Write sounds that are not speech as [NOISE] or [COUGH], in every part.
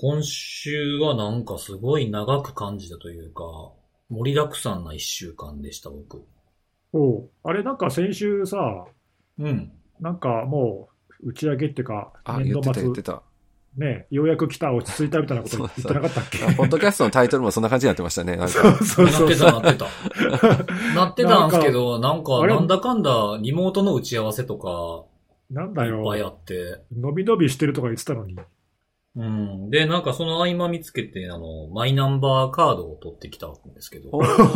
今週はなんかすごい長く感じたというか、盛りだくさんな一週間でした、僕。おうあれなんか先週さ、うん。なんかもう打ち上げっていうか、あ、言ってた言ってた。ね、ようやく来た、落ち着いたみたいなこと言そうってなかったっけ？あポッドキャストのタイトルもそんな感じになってましたね。なんか。そうそうなってた。なってた。[LAUGHS] なってたんですけど、なんか、あれ？なんだかんだ、リモートの打ち合わせとか、なんだいっぱいあよ。って。伸び伸びしてるとか言ってたのに。うん。で、なんかその合間見つけて、あの、マイナンバーカードを取ってきたんですけど、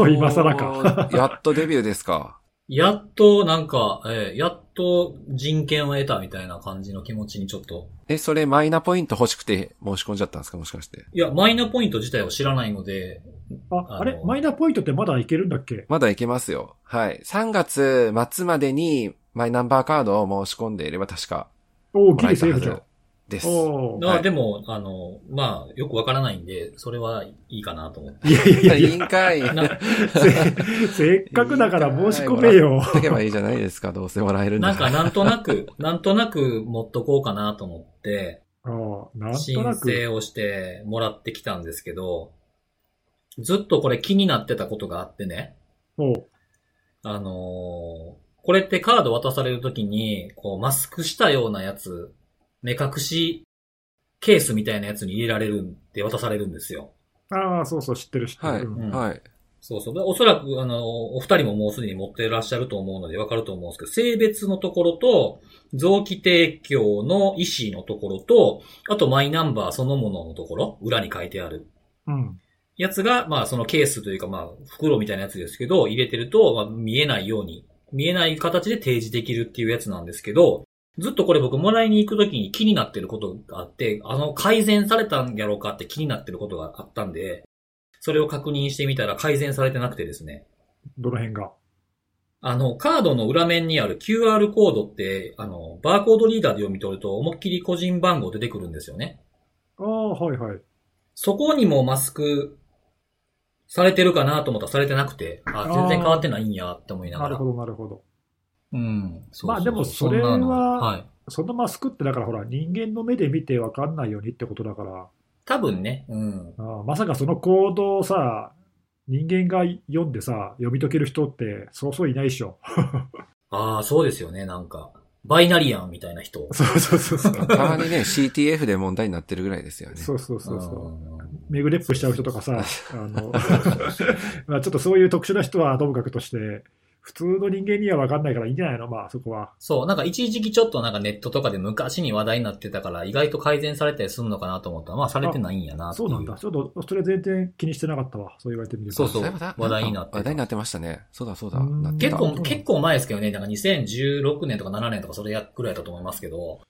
今更か。[LAUGHS] やっとデビューですか。やっと、なんか、えーやっと人権を得たみたいな感じの気持ちにちょっと、え、それマイナポイント欲しくて申し込んじゃったんですかもしかして。いや、マイナポイント自体を知らないので、あ、あれ？マイナポイントってまだいけるんだっけ？まだいけますよ。はい。3月末までにマイナンバーカードを申し込んでいれば確かおお、もギリセーフじゃん。です。あはいでも、あの、まあ、よくわからないんで、それはいいかなと思って。いやいやいやいいいんかい。[LAUGHS] な [LAUGHS] せ、せっかくだから申し込めよ。書けばいいじゃないですか。どうせもらえるんだなんか、なんとなく、[LAUGHS] なんとなく持っとこうかなと思って、申。請をしてもらってきたんですけど、ずっとこれ気になってたことがあってね、あのーこれってカード渡されるときに、こう、マスクしたようなやつ、目隠しケースみたいなやつに入れられるんで渡されるんですよ。ああ、そうそう、知ってる知ってる。はい。うんうんはい。そうそう。でおそらく、あの、お二人ももうすでに持ってらっしゃると思うのでわかると思うんですけど、性別のところと、臓器提供の意思のところと、あとマイナンバーそのもののところ、裏に書いてあるうん。やつが、まあそのケースというか、まあ袋みたいなやつですけど、入れてると、まあ、見えないように、見えない形で提示できるっていうやつなんですけど、ずっとこれ僕もらいに行くときに気になってることがあって、あの改善されたんやろうかって気になってることがあったんで、それを確認してみたら改善されてなくてですね。どの辺が？あの、カードの裏面にある QR コードって、あの、バーコードリーダーで読み取ると思いっきり個人番号出てくるんですよね。ああ、はいはい。そこにもマスクされてるかなと思ったらされてなくて、あ、全然変わってないんやって思いながら。なるほど、なるほど。うん。まあでもそれはんなのはい。そのマスクってだからほら、人間の目で見てわかんないようにってことだから、多分ね、うん。ああまさかそのコードをさ、人間が読んでさ、読み解ける人ってそうそういないでしょ。[LAUGHS] ああ、そうですよね、なんか。バイナリアンみたいな人。[LAUGHS] そうそうそうそう。[LAUGHS] たまにね、CTF で問題になってるぐらいですよね。そうそうそうそう。うんメグレップしちゃう人とかさ、あの、まあちょっとそういう特殊な人はともかくとして、普通の人間には分かんないからいいんじゃないの？まあそこは。そう、なんか一時期ちょっとなんかネットとかで昔に話題になってたから、意外と改善されたりするのかなと思ったら、まあされてないんやなっていそうなんだ。ちょっとそれ全然気にしてなかったわ。そう言われてみると。そうそうだ話題になってた話題になってましたね。そうだそうだ。結構、結構前ですけどね、なんか2016年とか7年とかそれやくらいだと思いますけど、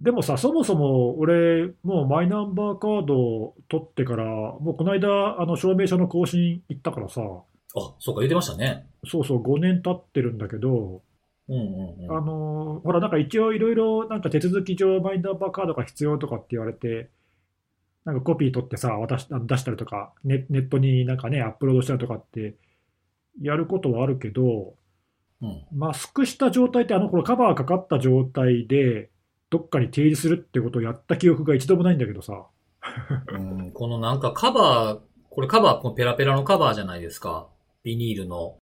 でもさ、そもそも俺、もうマイナンバーカードを取ってから、もうこの間、あの証明書の更新行ったからさ、あ、そうか言ってましたね。そうそう、5年経ってるんだけど、うんうんうん。あのほら、なんか一応いろいろなんか手続き上、マイナンバーカードが必要とかって言われて、なんかコピー取ってさ、渡し出したりとかネ、ネットになんかね、アップロードしたりとかって、やることはあるけど、うんマスクした状態って、あの頃カバーかかった状態で、どっかに提示するってことをやった記憶が一度もないんだけどさ。うん、このなんかカバー、これカバー、このペラペラのカバーじゃないですか。ビニールの。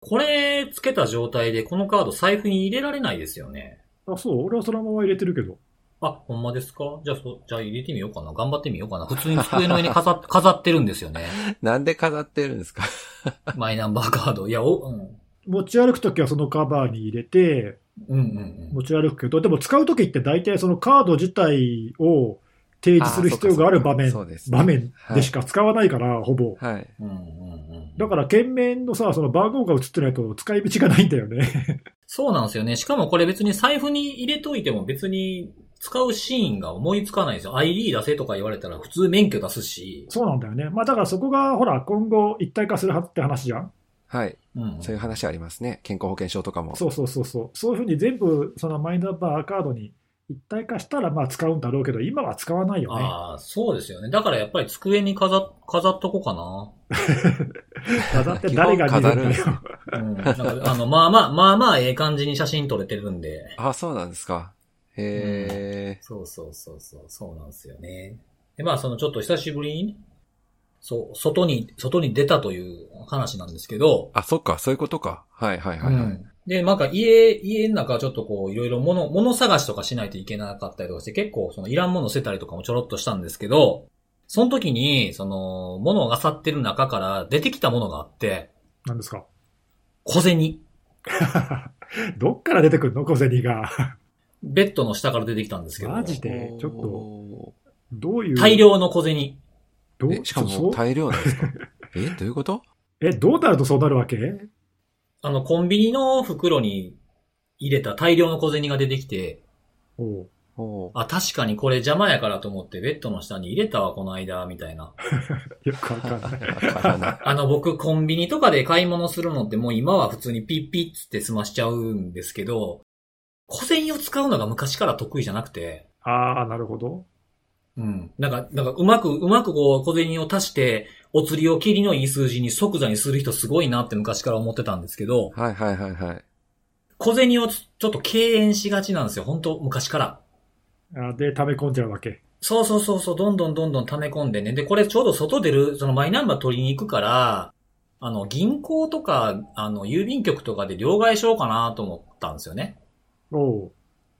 これつけた状態でこのカード財布に入れられないですよね。あ、そう、俺はそのまま入れてるけど。あ、ほんまですか？じゃあそ、じゃあ入れてみようかな。頑張ってみようかな。普通に机の上に飾っ [LAUGHS] 飾ってるんですよね。[LAUGHS] なんで飾ってるんですか？[LAUGHS] マイナンバーカード。いや、お、うん。持ち歩くときはそのカバーに入れて、うんうんうん。持ち歩くけど、でも使うときって大体そのカード自体を提示する必要がある場面、そうですね場面でしか使わないから、ほぼ。はい。うんうんうん。だから、券面のさ、その番号が映ってないと使い道がないんだよね。そうなんですよね。しかもこれ別に財布に入れといても別に使うシーンが思いつかないんですよ。ID 出せとか言われたら普通免許出すし。そうなんだよね。まあだからそこが、ほら、今後一体化するはって話じゃん。はい。うん。そういう話ありますね。健康保険証とかも。そうそうそうそう。そういうふうに全部、そのマイナンバーカードに一体化したら、まあ使うんだろうけど、今は使わないよね。ああ、そうですよね。だからやっぱり机に飾っ飾っとこうかな。[LAUGHS] 飾って誰が見るんだ基よ。[LAUGHS] うん。なんかあの、まあまあ、まあまあ、ええ感じに写真撮れてるんで。あ、そうなんですか。へえ。そうそうそうそう、そうなんですよね。で、まあ、そのちょっと久しぶりにね、そう、外に、外に出たという話なんですけど、あ、そっか、そういうことか。はいはいはい、はいうんで、なんか家、家の中ちょっとこう、いろいろ物、物探しとかしないといけなかったりとかして、結構そのいらんもの捨てたりとかもちょろっとしたんですけど、その時に、その、物を漁ってる中から出てきたものがあって、何ですか？小銭。[LAUGHS] どっから出てくるの？小銭が。ベッドの下から出てきたんですけど、マジで？ちょっと、おどういう？大量の小銭。どう？しかも [LAUGHS] 大量なんですか？え、どういうこと？え、どうなるとそうなるわけ？あの、コンビニの袋に入れた大量の小銭が出てきて、おうおーあ、確かにこれ邪魔やからと思ってベッドの下に入れたわ、この間、みたいな。[LAUGHS] よくわかんない。わからない。[LAUGHS] あの、僕、コンビニとかで買い物するのってもう今は普通にピッピッつって済ましちゃうんですけど、小銭を使うのが昔から得意じゃなくて、ああ、なるほど。うん。なんか、なんか、うまく、うまくこう、小銭を足して、お釣りを切りのいい数字に即座にする人すごいなって昔から思ってたんですけど、はいはいはいはい。小銭をちょっと敬遠しがちなんですよ、本当昔から。あで、溜め込んじゃうわけ。そうそうそうそう、どんどんどんどん溜め込んでね。で、これちょうど外出る、そのマイナンバー取りに行くから、あの、銀行とか、あの、郵便局とかで両替しようかなと思ったんですよね。おう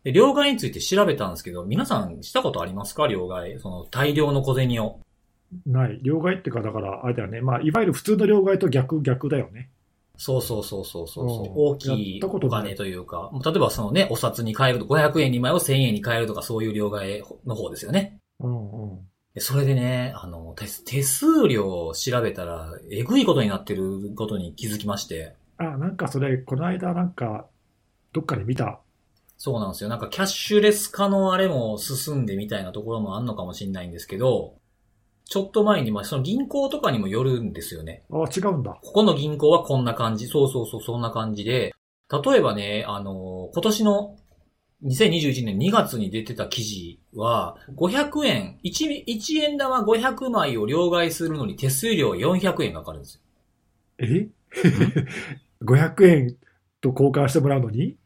で、両替について調べたんですけど、皆さんしたことありますか？両替。その、大量の小銭を。ない。両替ってか、だから、あれだよね。まあ、いわゆる普通の両替と逆、逆だよね。そうそうそうそうそうそううん大きやいお金というか、例えばそのね、お札に変えると、500円2枚を1000円に変えるとかそういう両替の方ですよね。うんうん。でそれでね、あの、手手数料を調べたら、えぐいことになってることに気づきまして。あ、なんかそれ、この間なんか、どっかで見た。そうなんですよ。なんかキャッシュレス化のあれも進んでみたいなところもあんのかもしれないんですけど、ちょっと前に、まあ、その銀行とかにもよるんですよね。あ、違うんだ。ここの銀行はこんな感じ。そうそうそう、そんな感じで。例えばね、あの、今年の2021年2月に出てた記事は、500円、1, 1円玉500枚を両替するのに手数料400円かかるんですよ。え [LAUGHS] ?500 円と交換してもらうのに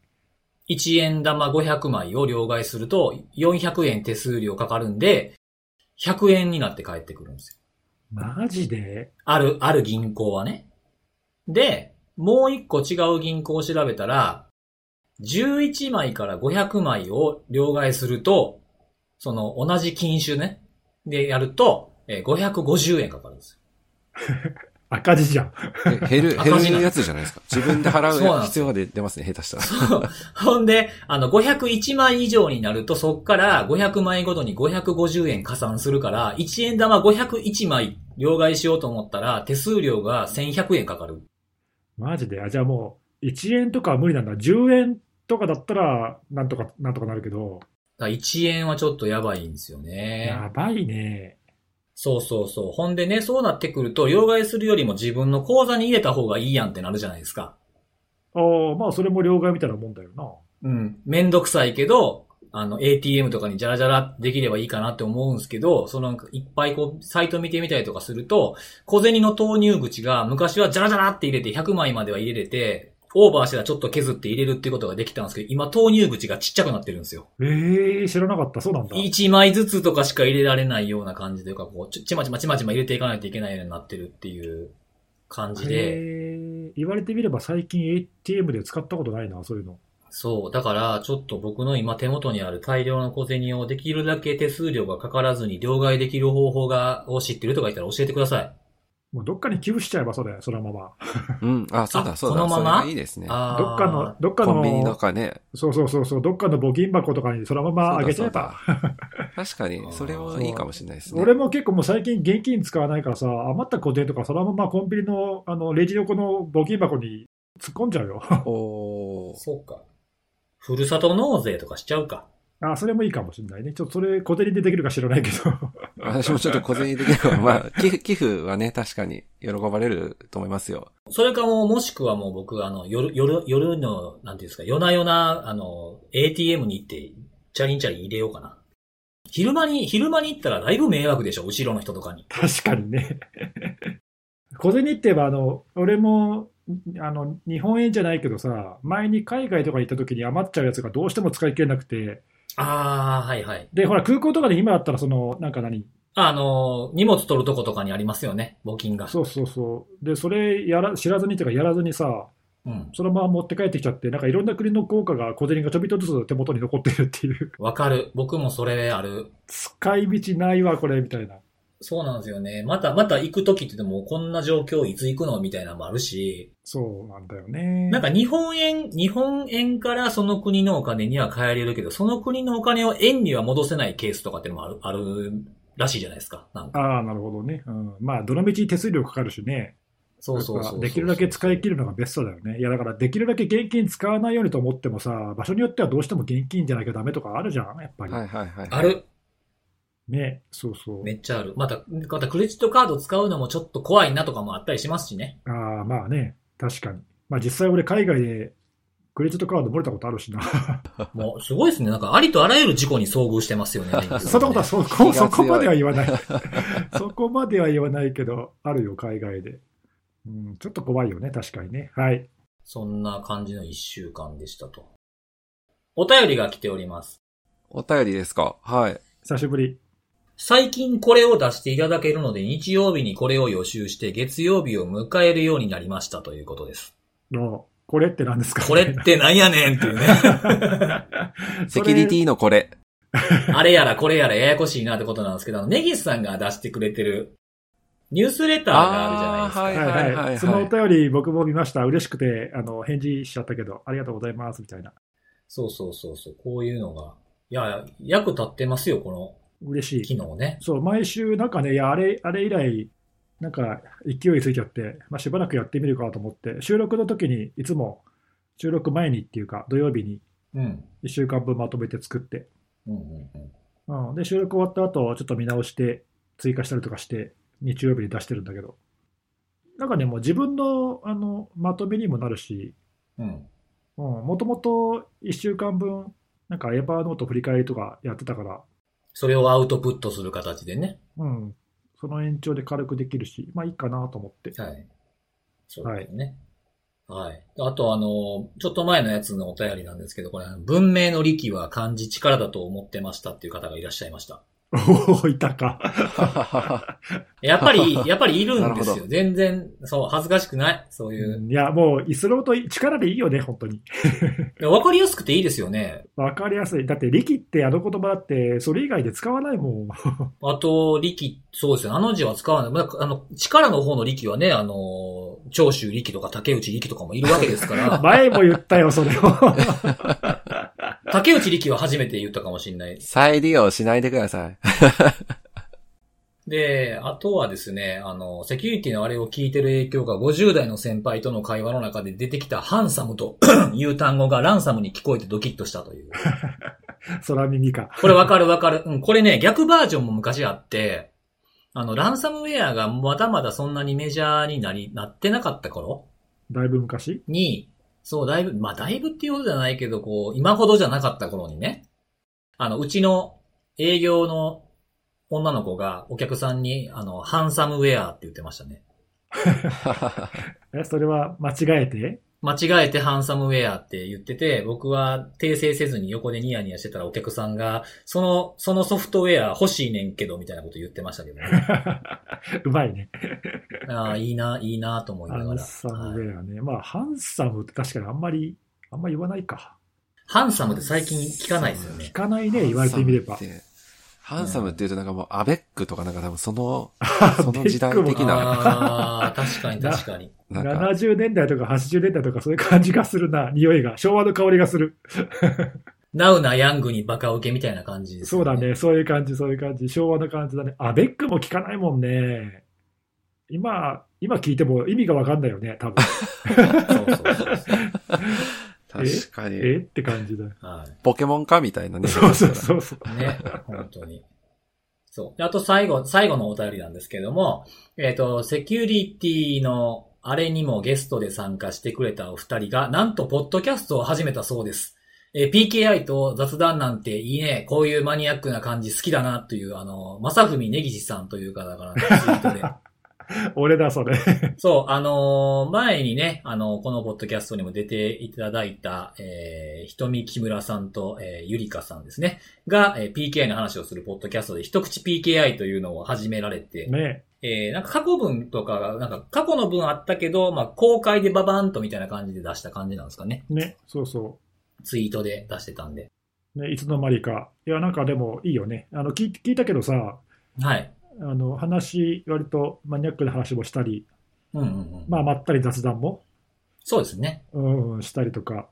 ？1円玉500枚を両替すると400円手数料かかるんで、100円になって帰ってくるんですよ。マジで？ある、ある銀行はね。で、もう一個違う銀行を調べたら、11枚から500枚を両替すると、その同じ金種ね、でやると、えー550円かかるんです [LAUGHS] 赤字じゃん。え減る、[LAUGHS] 赤字減るやつじゃないですか。自分で払そう必要が出出ますね、下手したら。よ。ほんで、あの、501枚以上になると、そっから500枚ごとに550円加算するから、1円玉501枚両替しようと思ったら、手数料が1100円かかる。マジで？あ、じゃあもう、1円とかは無理なんだ。10円とかだったら、なんとか、なんとかなるけど、だから1円はちょっとやばいんですよね。やばいね。そうそうそう。ほんでね、そうなってくると、両替するよりも自分の口座に入れた方がいいやんってなるじゃないですか。ああ、まあそれも両替みたいなもんだよな。うん。めんどくさいけど、あの、ATM とかにジャラジャラできればいいかなって思うんですけど、そのいっぱいこう、サイト見てみたりとかすると、小銭の投入口が昔はジャラジャラって入れて100枚までは入れれて、オーバーしたらちょっと削って入れるっていうことができたんですけど、今投入口がちっちゃくなってるんですよ。ええ知らなかった。そうなんだ。1枚ずつとかしか入れられないような感じというか、こう、ちちまちまちまちま入れていかないといけないようになってるっていう感じで、へえ言われてみれば最近 ATM で使ったことないな、そういうの。そう。だから、ちょっと僕の今手元にある大量の小銭をできるだけ手数料がかからずに両替できる方法が、を知ってるとか言ったら教えてください。もうどっかに寄付しちゃえばそうだよ、そのまま。うん。あ、そうだあそうだ。このまま？いいですね。どっかの、どっかコンビニとの、かね。そうそうそうそう、どっかの募金箱とかにそのままあげちゃえば。[LAUGHS] 確かに、それはいいかもしれないですね。俺も結構もう最近現金使わないからさ、余った小銭とかそのままコンビニのあのレジ横の募金箱に突っ込んじゃうよ。おーそうか。ふるさと納税とかしちゃうか。あ、それもいいかもしれないね。ちょっとそれ小銭でできるか知らないけど。[LAUGHS] 私もちょっと小銭できれば、[LAUGHS] まあ、寄付、寄付はね、確かに喜ばれると思いますよ。それかもう、もしくはもう僕、あの、夜、夜、夜の、なんていうんですか、夜な夜な、あの、ATM に行って、チャリンチャリン入れようかな。昼間に、昼間に行ったらだいぶ迷惑でしょ、後ろの人とかに。確かにね。小銭って言えば、あの、俺も、あの、日本円じゃないけどさ、前に海外とか行った時に余っちゃうやつがどうしても使い切れなくて、ああ、はいはい。で、ほら、空港とかで今だったら、その、なんか何、あの、荷物取るとことかにありますよね、募金が。そうそうそう。で、それやら知らずにというか、やらずにさ、うん。そのまま持って帰ってきちゃって、なんかいろんな国の効果が小銭がちょびっとずつ手元に残ってるっていう、わかる。僕もそれある。使い道ないわ、これ、みたいな。そうなんですよね。また、また行くときってでも、こんな状況いつ行くのみたいなのもあるし、そうなんだよね。なんか日本円、日本円からその国のお金には変えれるけど、その国のお金を円には戻せないケースとかってのもある、あるらしいじゃないですか。なんか。ああ、なるほどね。うん。まあ、どのみち手数料かかるしね。そうそうそうできるだけ使い切るのがベストだよね。いや、だからできるだけ現金使わないようにと思ってもさ、場所によってはどうしても現金じゃなきゃダメとかあるじゃん、やっぱり。はいはいはい。ある。ね、そうそう。めっちゃある。また、またクレジットカード使うのもちょっと怖いなとかもあったりしますしね。ああ、まあね、確かに。まあ実際俺海外でクレジットカード漏れたことあるしな。[LAUGHS] もう、すごいですね。なんか、ありとあらゆる事故に遭遇してますよね。[LAUGHS] そんなことはそ [LAUGHS] こ、そこまでは言わない。そこまでは言わないけど、あるよ、海外で。うん、ちょっと怖いよね、確かにね。はい。そんな感じの一週間でしたと。お便りが来ております。お便りですか？はい。久しぶり。最近これを出していただけるので、日曜日にこれを予習して、月曜日を迎えるようになりましたということです。の、これって何ですか？これってなんやねんっていうね。[LAUGHS] セキュリティのこれ。あれやらこれやらややこしいなってことなんですけど、ネギスさんが出してくれてるニュースレターがあるじゃないですか。はいはいはいはい。はい。そのお便り僕も見ました。嬉しくて、あの、返事しちゃったけど、ありがとうございます、みたいな。そうそうそうそう。こういうのが。いや、役立ってますよ、この嬉しい。機能ね。そう、毎週なんかね、いや、あれ、あれ以来、なんか勢いついちゃって、まあ、しばらくやってみるかと思って、収録の時にいつも収録前にっていうか、土曜日にうん。1週間分まとめて作って、うんうんうん。うん、で、収録終わった後、ちょっと見直して、追加したりとかして、日曜日に出してるんだけど、なんかね、もう自分のあのまとめにもなるし、うん。もともと1週間分、なんかエヴァーノート振り返りとかやってたから、それをアウトプットする形でね。うん、その延長で軽くできるし、まあいいかなと思って。はい。そうですね。はい。あとあの、ちょっと前のやつのお便りなんですけど、これ、文明の利器は漢字力だと思ってましたっていう方がいらっしゃいました。おお、いたか。やっぱり、[LAUGHS] やっぱりいるんですよ。全然、そう、恥ずかしくない。そういう。いや、もう、イスローと力でいいよね、本当に。わかりやすくていいですよね。わかりやすい。だって、力ってあの言葉だって、それ以外で使わないもん。[LAUGHS] あと、力、そうですよ。あの字は使わない。まあ、あの、力の方の力はね、あの、長州力とか竹内力とかもいるわけですから、[LAUGHS] 前も言ったよ、それを。竹内力は初めて言ったかもしれない。再利用しないでください。[LAUGHS] で、あとはですね、あの、セキュリティのあれを聞いてる影響が50代の先輩との会話の中で出てきたハンサムと [CLEARS THROAT] いう単語がランサムに聞こえてドキッとしたという。[LAUGHS] 空耳か。これわかるわかる。うん、これね、逆バージョンも昔あって、あの、ランサムウェアがまだまだそんなにメジャーになり、なってなかった頃だいぶ昔？に、そう、だいぶ、まあ、だいぶっていうことじゃないけど、こう、今ほどじゃなかった頃にね、あの、うちの営業の女の子がお客さんに、あの、ハンサムウェアって言ってましたね。[LAUGHS] え、それは間違えて？間違えてハンサムウェアって言ってて、僕は訂正せずに横でニヤニヤしてたらお客さんが、その、そのソフトウェア欲しいねんけど、みたいなこと言ってましたけどね。[LAUGHS] うまいね。ああ、いいな、いいなと思いなハがら。ンサムはいウェアね。まあ、ハンサムって確かにあんまり、あんま言わないか。ハンサムって最近聞かないですよね聞。かないね、言われてみればハン。サムってハンサムって言うとなんかもうアベックとかなんか多分その、そ [LAUGHS] その時代的なああ、確かに [LAUGHS] 確かに。なんか、70年代とか80年代とかそういう感じがするな、匂いが。昭和の香りがする。ナウなヤングにバカ受けみたいな感じですよそうだね、そういう感じ、そういう感じ。昭和の感じだね。アベックも聞かないもんね。今、今聞いても意味がわかんないよね、多分。[LAUGHS] そうそうそうそう。確かに、えって感じだ。はポケモンかみたいなね。そうそうそうそう。い。ね、本当に。そう。であと最後、最後のお便りなんですけども、えっ、と、セキュリティのあれにもゲストで参加してくれたお二人が、なんと、ポッドキャストを始めたそうです。えー PKI と雑談なんていいね。こういうマニアックな感じ好きだなという、あの、まさふみねぎしさんという方からのツイートで。[LAUGHS] 俺だ、それ。[LAUGHS] そう、あのー前にね、あのこのポッドキャストにも出ていただいた、えー、ひとみ木村さんと、えー、ゆりかさんですね。が、えー PKI の話をするポッドキャストで、一口 PKI というのを始められて、ね。えー、なんか過去文とかが、なんか過去の文あったけど、まあ、公開でババーンとみたいな感じで出した感じなんですかね。ね。そうそツイートで出してたんで。う。ね、いつの間にか。いや、なんかでもいいよね。あの、聞い聞いたけどさ、はい。あの、話、割とマニアックな話もしたり、うんうんうん。まあ、まったり雑談も、そうですね。うん、うんしたりとか、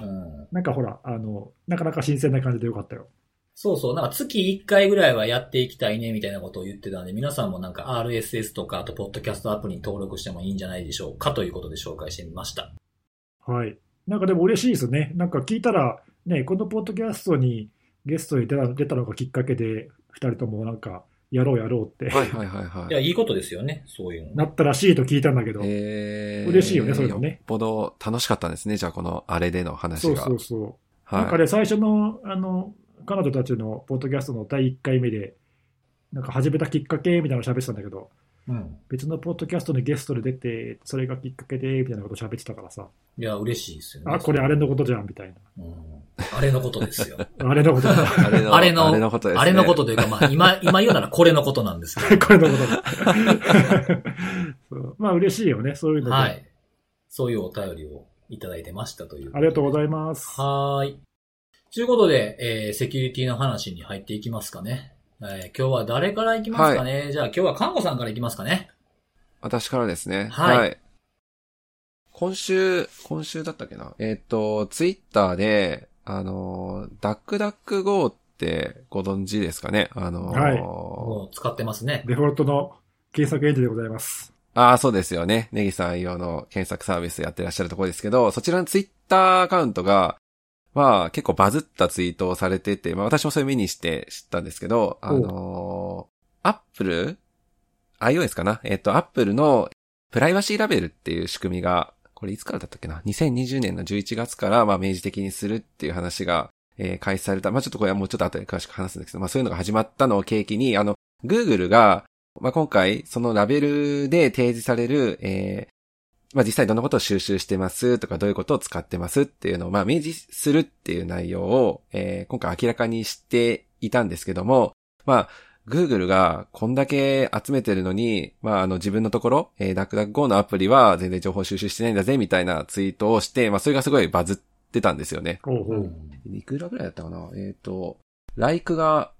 うん。なんかほら、あの、なかなか新鮮な感じでよかったよ。そうそう。なんか月1回ぐらいはやっていきたいね、みたいなことを言ってたんで、皆さんもなんか RSS とか、あと、ポッドキャストアプリに登録してもいいんじゃないでしょうか、ということで紹介してみました。はい。なんかでも嬉しいですね。なんか聞いたら、ね、このポッドキャストにゲストに出た出たのがきっかけで、二人ともなんか、やろうやろうって、はいはいはいはいいや、いいことですよね、そういうの。なったらしいと聞いたんだけど、えー嬉しいよねそういうのねよっぽど楽しかったんですね。じゃあこのあれでの話が。そうそうそう。はい。なんかね、最初の、あの、彼女たちのポッドキャストの第1回目で、なんか始めたきっかけみたいなの喋ってたんだけど、うん。別のポッドキャストにゲストで出て、それがきっかけで、みたいなこと喋ってたからさ、いや、嬉しいですよね。あ、これあれのことじゃん、みたいな。うん。あれのことですよ。あれのことだ。あれの、あれのあれのことですね。あれのことというか、まあ、[LAUGHS] 今、今言うならこれのことなんですけど。[LAUGHS] これのことだ。そうまあ嬉しいよね、そういうので。はい。そういうお便りをいただいてましたという。ありがとうございます。はーい。ということで、えー、セキュリティの話に入っていきますかね。えー今日は誰からいきますかね、じゃあ今日は看護さんからいきますかね。私からですね。はい今週、今週だったっけな？えっ、と、ツイッターで、あの、ダックダック GO ってご存知ですかね？あの、はいもう使ってますね。デフォルトの検索エンジンでございます。ああ、そうですよね。ネギさん用の検索サービスやってらっしゃるところですけど、そちらのツイッターアカウントが、まあ結構バズったツイートをされてて、まあ私もそれ見にして知ったんですけど、あのー、アップル ?iOS かな？えっ、と、アップルのプライバシーラベルっていう仕組みが、これいつからだったっけな ?2020 年の11月から、まあ明示的にするっていう話が、えー開始された。まあちょっとこれはもうちょっと後で詳しく話すんですけど、まあそういうのが始まったのを契機に、あの、Google が、まあ、今回、そのラベルで提示される、えーまあ、実際どんなことを収集してますとか、どういうことを使ってますっていうのを、まあ、明示するっていう内容を、えー今回明らかにしていたんですけども、まあ、Google がこんだけ集めてるのに、まあ、あの自分のところ、えー、DuckDuckGo のアプリは全然情報収集してないんだぜ、みたいなツイートをして、まあ、それがすごいバズってたんですよね。ほうほう。うんいくらぐらいだったかな？えっ、と、ライクが、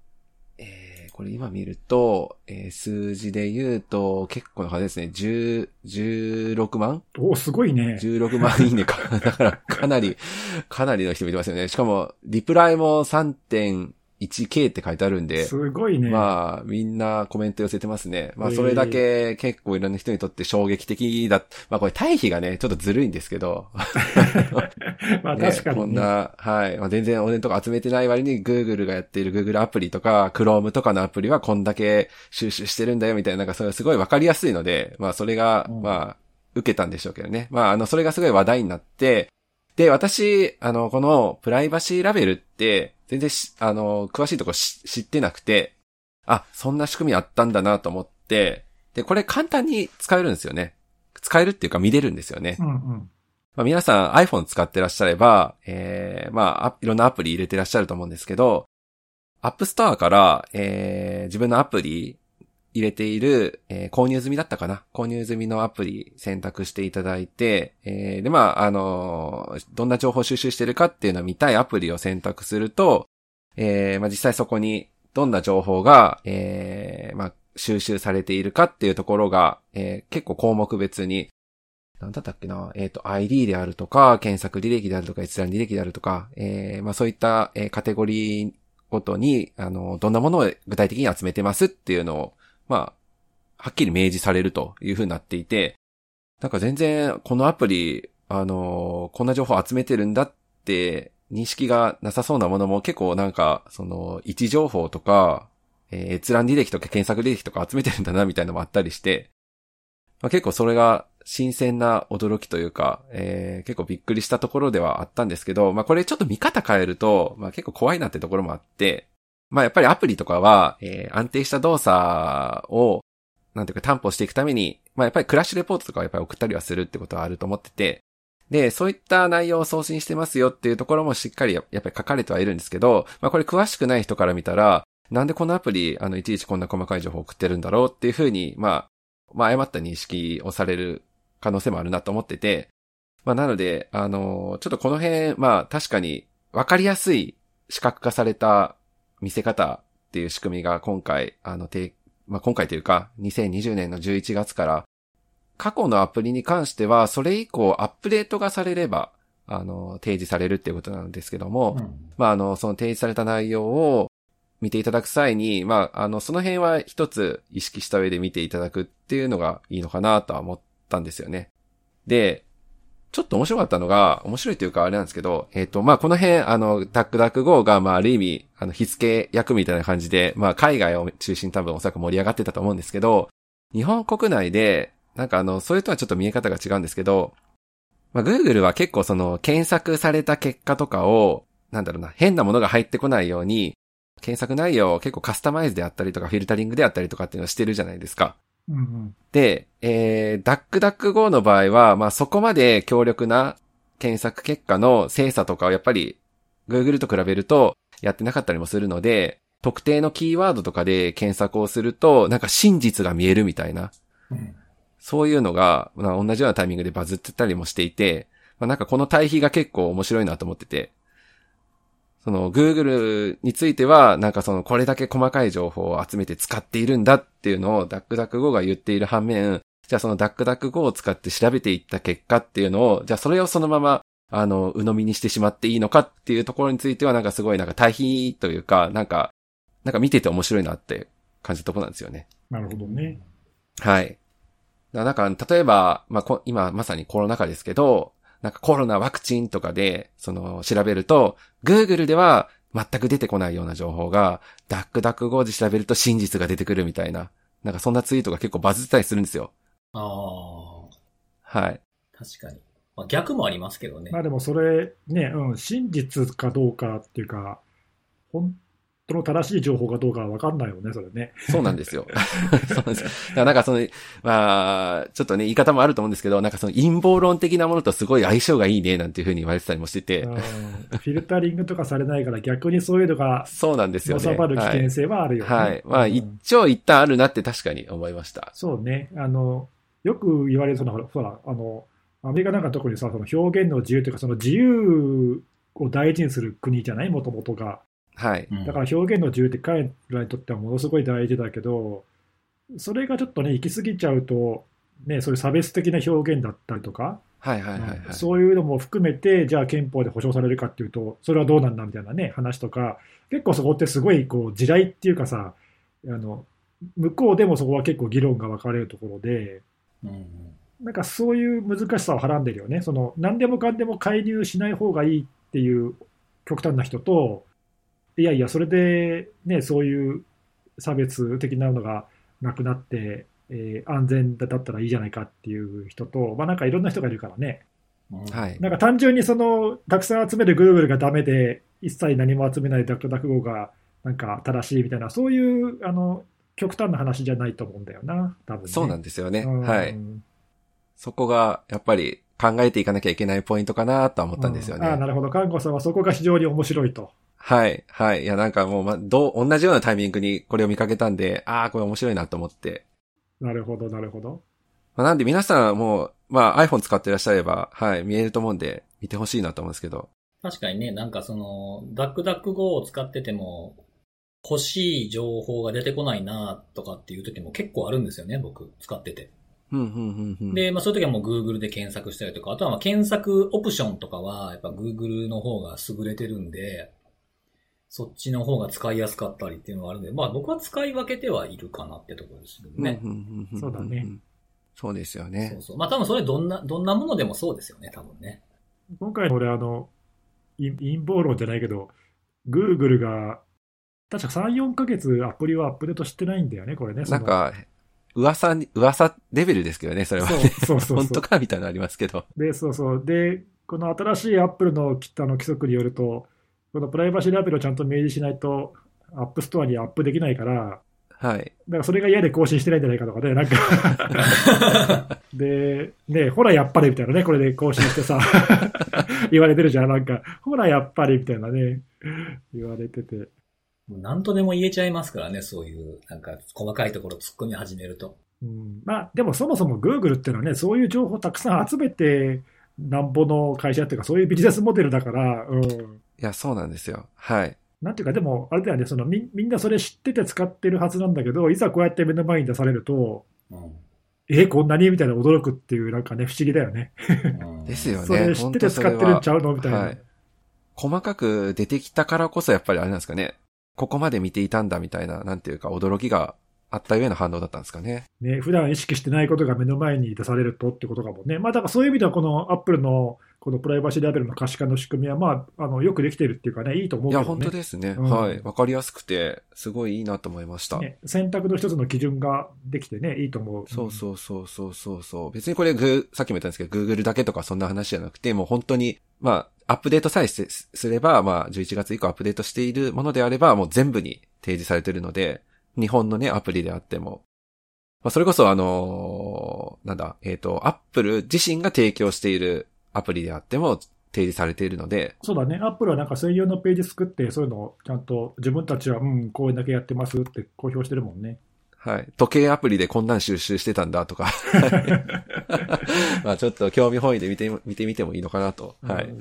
えー、これ今見ると、えー数字で言うと、結構な数ですね。10、16万？おすごいね。?16 万いいね [LAUGHS] か。だから、かなり、かなりの人見てますよね。しかも、リプライも 3.1K って書いてあるんで、すごいね。まあ、みんなコメント寄せてますね。まあ、それだけ結構いろんな人にとって衝撃的だ。まあ、これ対比がね、ちょっとずるいんですけど。[LAUGHS] まあね確かに、ね。こんな、はい。まあ、全然お年とか集めてない割に Google がやっている Google アプリとか Chrome とかのアプリはこんだけ収集してるんだよみたいな、なんかそれすごいわかりやすいので、まあそれが、うんまあ、受けたんでしょうけどね。まああの、それがすごい話題になって、で、私、あの、このプライバシーラベルって、全然し、あの、詳しいとこ知ってなくて、あ、そんな仕組みあったんだなと思って、で、これ簡単に使えるんですよね。使えるっていうか見れるんですよね。うんうん。まあ、皆さん iPhone 使ってらっしゃれば、えー、まあ、あいろんなアプリ入れてらっしゃると思うんですけど、App Store から、えー、自分のアプリ入れている、えー購入済みだったかな？購入済みのアプリ選択していただいて、えー、で、まあ、あのーどんな情報収集してるかっていうのを見たいアプリを選択すると、えー、まあ、実際そこにどんな情報が、えー、まあ、収集されているかっていうところが、えー、結構項目別になんだったっけな、えっ、と、ID であるとか、検索履歴であるとか、閲覧履歴であるとか、えーまあそういった、えーカテゴリーごとに、あの、どんなものを具体的に集めてますっていうのを、まあ、はっきり明示されるというふうになっていて、なんか全然、このアプリ、あの、こんな情報集めてるんだって、認識がなさそうなものも結構なんか、その、位置情報とか、えー閲覧履歴とか検索履歴とか集めてるんだなみたいなのもあったりして、まあ、結構それが新鮮な驚きというか、えー結構びっくりしたところではあったんですけど、まあこれちょっと見方変えると、まあ結構怖いなってところもあって、まあやっぱりアプリとかは、えー安定した動作を、なんていうか担保していくために、まあやっぱりクラッシュレポートとかはやっぱり送ったりはするってことはあると思ってて、で、そういった内容を送信してますよっていうところもしっかりやっぱり書かれてはいるんですけど、まあこれ詳しくない人から見たら、なんでこのアプリ、あの、いちいちこんな細かい情報を送ってるんだろうっていうふうに、まあ、まあ誤った認識をされる可能性もあるなと思ってて、まあなので、あの、ちょっとこの辺、まあ確かにわかりやすい視覚化された見せ方っていう仕組みが今回、あの、て、まあ今回というか、2020年の11月から過去のアプリに関しては、それ以降アップデートがされれば、あの、提示されるっていうことなんですけども、うん、まあ、あの、その提示された内容を見ていただく際に、まあ、あの、その辺は一つ意識した上で見ていただくっていうのがいいのかなとは思ったんですよね。で、ちょっと面白かったのが、面白いというかあれなんですけど、えっ、ー、と、まあ、この辺、あの、ダックダック GO が、まあ、ある意味、あの、火付け役みたいな感じで、まあ、海外を中心多分おそらく盛り上がってたと思うんですけど、日本国内で、なんかあの、それとはちょっと見え方が違うんですけど、まあ、Google は結構その、検索された結果とかを、なんだろうな、変なものが入ってこないように、検索内容を結構カスタマイズであったりとか、フィルタリングであったりとかっていうのをしてるじゃないですか。うんうん、で、えー、ダックダック GO の場合は、まあ、そこまで強力な検索結果の精査とかをやっぱり Google と比べるとやってなかったりもするので、特定のキーワードとかで検索をすると、なんか真実が見えるみたいな。うん。そういうのが、まあ、同じようなタイミングでバズってたりもしていて、まあ、なんかこの対比が結構面白いなと思ってて、その Google については、なんかそのこれだけ細かい情報を集めて使っているんだっていうのを DuckDuckGo が言っている反面、じゃあその DuckDuckGo を使って調べていった結果っていうのを、じゃあそれをそのまま、あの、鵜呑みにしてしまっていいのかっていうところについてはなんかすごいなんか対比というか、なんか、なんか見てて面白いなって感じたところなんですよね。なるほどね。はい。なんか、例えば、まあ、今まさにコロナ禍ですけど、なんかコロナワクチンとかで、その、調べると、Google では全く出てこないような情報が、ダックダック語で調べると真実が出てくるみたいな、なんかそんなツイートが結構バズったりするんですよ。ああ。はい。確かに。まあ、逆もありますけどね。まあでもそれ、ね、うん、真実かどうかっていうか、本その正しい情報かどうかは分かんないよね、それね。そうなんですよ。[LAUGHS] そうなんですよ。だからなんかその、まあ、ちょっとね、言い方もあると思うんですけど、なんかその陰謀論的なものとすごい相性がいいね、なんていうふうに言われてたりもしてて。フィルタリングとかされないから逆にそういうのが、そうなんですよね。収まる危険性はあるよね。はい。はい、まあ、一長一短あるなって確かに思いました。そうね。あの、よく言われる、その、ほら、あの、アメリカなんか特にさ、その表現の自由というか、その自由を大事にする国じゃない？もともとが。はい。だから表現の自由って彼らにとってはものすごい大事だけど、それがちょっとね、行き過ぎちゃうと、ね、そういう差別的な表現だったりとか、はいはいはい、はい、そういうのも含めて、じゃあ憲法で保障されるかっていうと、それはどうなんだみたいなね、話とか、結構そこってすごいこう地雷っていうかさ、あの向こうでもそこは結構議論が分かれるところで、うん、なんかそういう難しさをはらんでるよね、その何でもかんでも介入しない方がいいっていう極端な人と、いやいや、それで、ね、そういう差別的なのがなくなって、えー、安全だったらいいじゃないかっていう人と、まあ、なんかいろんな人がいるからね。はい、なんか単純にその、たくさん集める Google がダメで、一切何も集めないダクダク語がなんか正しいみたいな、そういうあの極端な話じゃないと思うんだよな、多分、ね、そうなんですよね。はい。そこがやっぱり考えていかなきゃいけないポイントかなと思ったんですよね。ああ、なるほど。看護さんはそこが非常に面白いと。はい、はい。いや、なんかもう、ま、どう、同じようなタイミングにこれを見かけたんで、ああ、これ面白いなと思って。なるほど、なるほど。まあ、なんで皆さんもう、まあ iPhone 使ってらっしゃれば、はい、見えると思うんで、見てほしいなと思うんですけど。確かにね、なんかその、ダックダック GO を使ってても、欲しい情報が出てこないなとかっていう時も結構あるんですよね、僕、使ってて。で、まあそういう時はもう Google で検索したりとか、あとはまあ検索オプションとかは、やっぱ Google の方が優れてるんで、そっちの方が使いやすかったりっていうのはあるんで、まあ僕は使い分けてはいるかなってところですね。そうだね。そうですよね。そうそう。まあ多分それどんな、どんなものでもそうですよね、多分ね。今回俺あの、陰謀論じゃないけど、Google が、確か3、4ヶ月アプリをアップデートしてないんだよね、これね。なんか、噂に、噂レベルですけどね、それは、ね。そうそうそう [LAUGHS] 本当かみたいなのありますけど。で、そうそう。で、この新しいアップルのあの規則によると、このプライバシーラベルをちゃんと明示しないと、App Store にアップできないから、はい。だからそれが嫌で更新してないんじゃないかとかね、なんか [LAUGHS] で、ね、ほらやっぱりみたいなね、これで更新してさ、[LAUGHS] 言われてるじゃん、なんか、ほらやっぱりみたいなね、言われてて。もう何とでも言えちゃいますからね、そういう、なんか、細かいところ突っ込み始めると。うん、まあ、でもそもそも Google っていうのはね、そういう情報をたくさん集めて、なんぼの会社っていうか、そういうビジネスモデルだから、うん。いや、そうなんですよ。はい。なんていうか、でも、あれだよね、そのみ、みんなそれ知ってて使ってるはずなんだけど、いざこうやって目の前に出されると、うん。え、こんなにみたいな驚くっていう、なんかね、不思議だよね。うんですよね。それ知ってて使ってるんちゃうのみたいな。はい。細かく出てきたからこそやっぱりあれなんですかね。ここまで見ていたんだみたいな、なんていうか驚きがあった上の反応だったんですかね。ね、普段意識してないことが目の前に出されるとってことかもね。まあ、だからそういう意味では、このアップルのこのプライバシーレベルの可視化の仕組みは、まあ、あのよくできてるっていうかね、いいと思ういや、けどね。本当ですね。うんはい。わかりやすくて、すごいいいなと思いました。ね選択の一つの基準ができてね、いいと思う。そうそうそうそうそうそう。別にこれグー、さっきも言ったんですけど、Google だけとかそんな話じゃなくて、もう本当に、まあ、アップデートさえすすれば、まあ、11月以降アップデートしているものであれば、もう全部に提示されているので、日本のね、アプリであっても。まあ、それこそあのーなんだ、えっ、と、アップル自身が提供しているアプリであっても提示されているので、そうだね、アップルはなんか専用のページ作って、そういうのをちゃんと自分たちは、うん、こういうだけやってますって公表してるもんね。はい。時計アプリでこんなん収集してたんだとか。[LAUGHS] まあちょっと興味本位で見て、見てみてもいいのかなと。はい。ね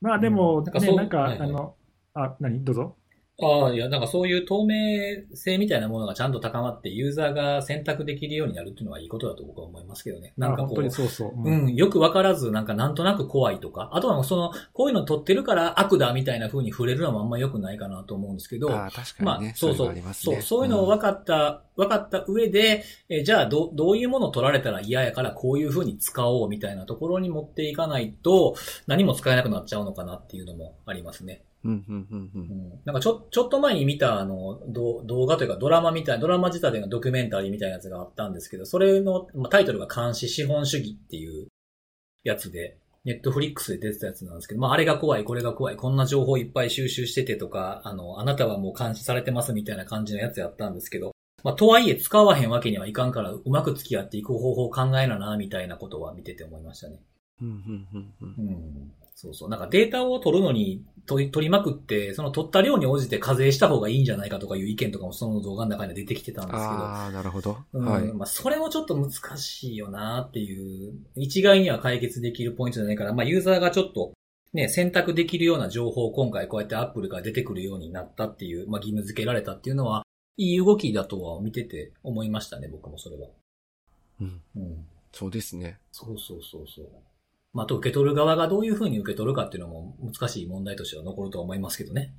まあでも、なんかそうなんか、はいはいあの、あ、何？どうぞ。ああ、いや、なんかそういう透明性みたいなものがちゃんと高まって、ユーザーが選択できるようになるっていうのはいいことだと僕は思いますけどね。なんかこうあ本当に、そうそう。ううん、よくわからず、なんかなんとなく怖いとか、あとはもうその、こういうの撮ってるから悪だみたいな風に触れるのもあんま良くないかなと思うんですけど、ああ、確かまあにね。、そうそういのありますそう、ねそういうのを分かった、分かった上で、えーじゃあど、どういうものを取られたら嫌やからこういう風に使おうみたいなところに持っていかないと、何も使えなくなっちゃうのかなっていうのもありますね。うん、うん、うん、う。うんんなんかちょ、ちょっと前に見たあの、ど動画というかドラマみたい、ドラマ自体のドキュメンタリーみたいなやつがあったんですけど、それの、まあ、タイトルが監視資本主義っていうやつで、ネットフリックスで出てたやつなんですけど、まあ、あれが怖い、これが怖い、こんな情報いっぱい収集しててとか、あの、あなたはもう監視されてますみたいな感じのやつやったんですけど、まあ、とはいえ使わへんわけにはいかんから、うまく付き合っていく方法を考えなな、みたいなことは見てて思いましたね。うん、うん、うん、うん。うんそうそう。なんかデータを取るのに取り取りまくって、その取った量に応じて課税した方がいいんじゃないかとかいう意見とかもその動画の中には出てきてたんですけど。ああ、なるほど。うんはい。まあ、それもちょっと難しいよなっていう、一概には解決できるポイントじゃないから、まあ、ユーザーがちょっと、ね、選択できるような情報を今回こうやってアップルが出てくるようになったっていう、まあ、義務付けられたっていうのは、いい動きだとは見てて思いましたね、僕もそれは。うん。うん。そうですね。そうそうそうそう。まあ、あと受け取る側がどういうふうに受け取るかっていうのも難しい問題としては残るとは思いますけどね。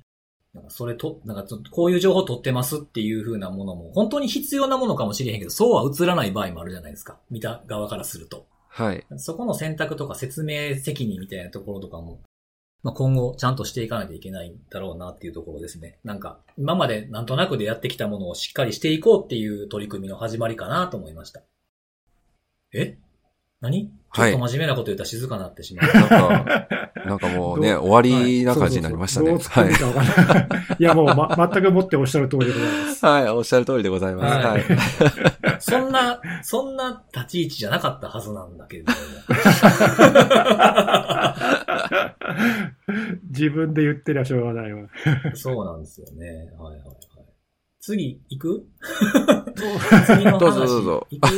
なんかそれと、なんかこういう情報取ってますっていうふうなものも、本当に必要なものかもしれへんけど、そうは映らない場合もあるじゃないですか。見た側からすると。はい。そこの選択とか説明責任みたいなところとかも、まあ、今後ちゃんとしていかないといけないんだろうなっていうところですね。なんか、今までなんとなくでやってきたものをしっかりしていこうっていう取り組みの始まりかなと思いました。え？何？ちょはいっと真面目なこと言ったら静かになってしまう。なんか、なんかもうね、[LAUGHS] 終わりな感じになりましたね。そうそうそうどう突っ込んでいいか分かんない。いや、もう、ま、全くもっておっしゃる通りでございます。はい。はい、おっしゃる通りでございます。ははいい。[LAUGHS] そんな、そんな立ち位置じゃなかったはずなんだけれども。[LAUGHS] 自分で言ってりゃしょうがないわ。そうなんですよね。はいはいはい。次、行く？[LAUGHS] 次の話。どうぞどうぞ行く？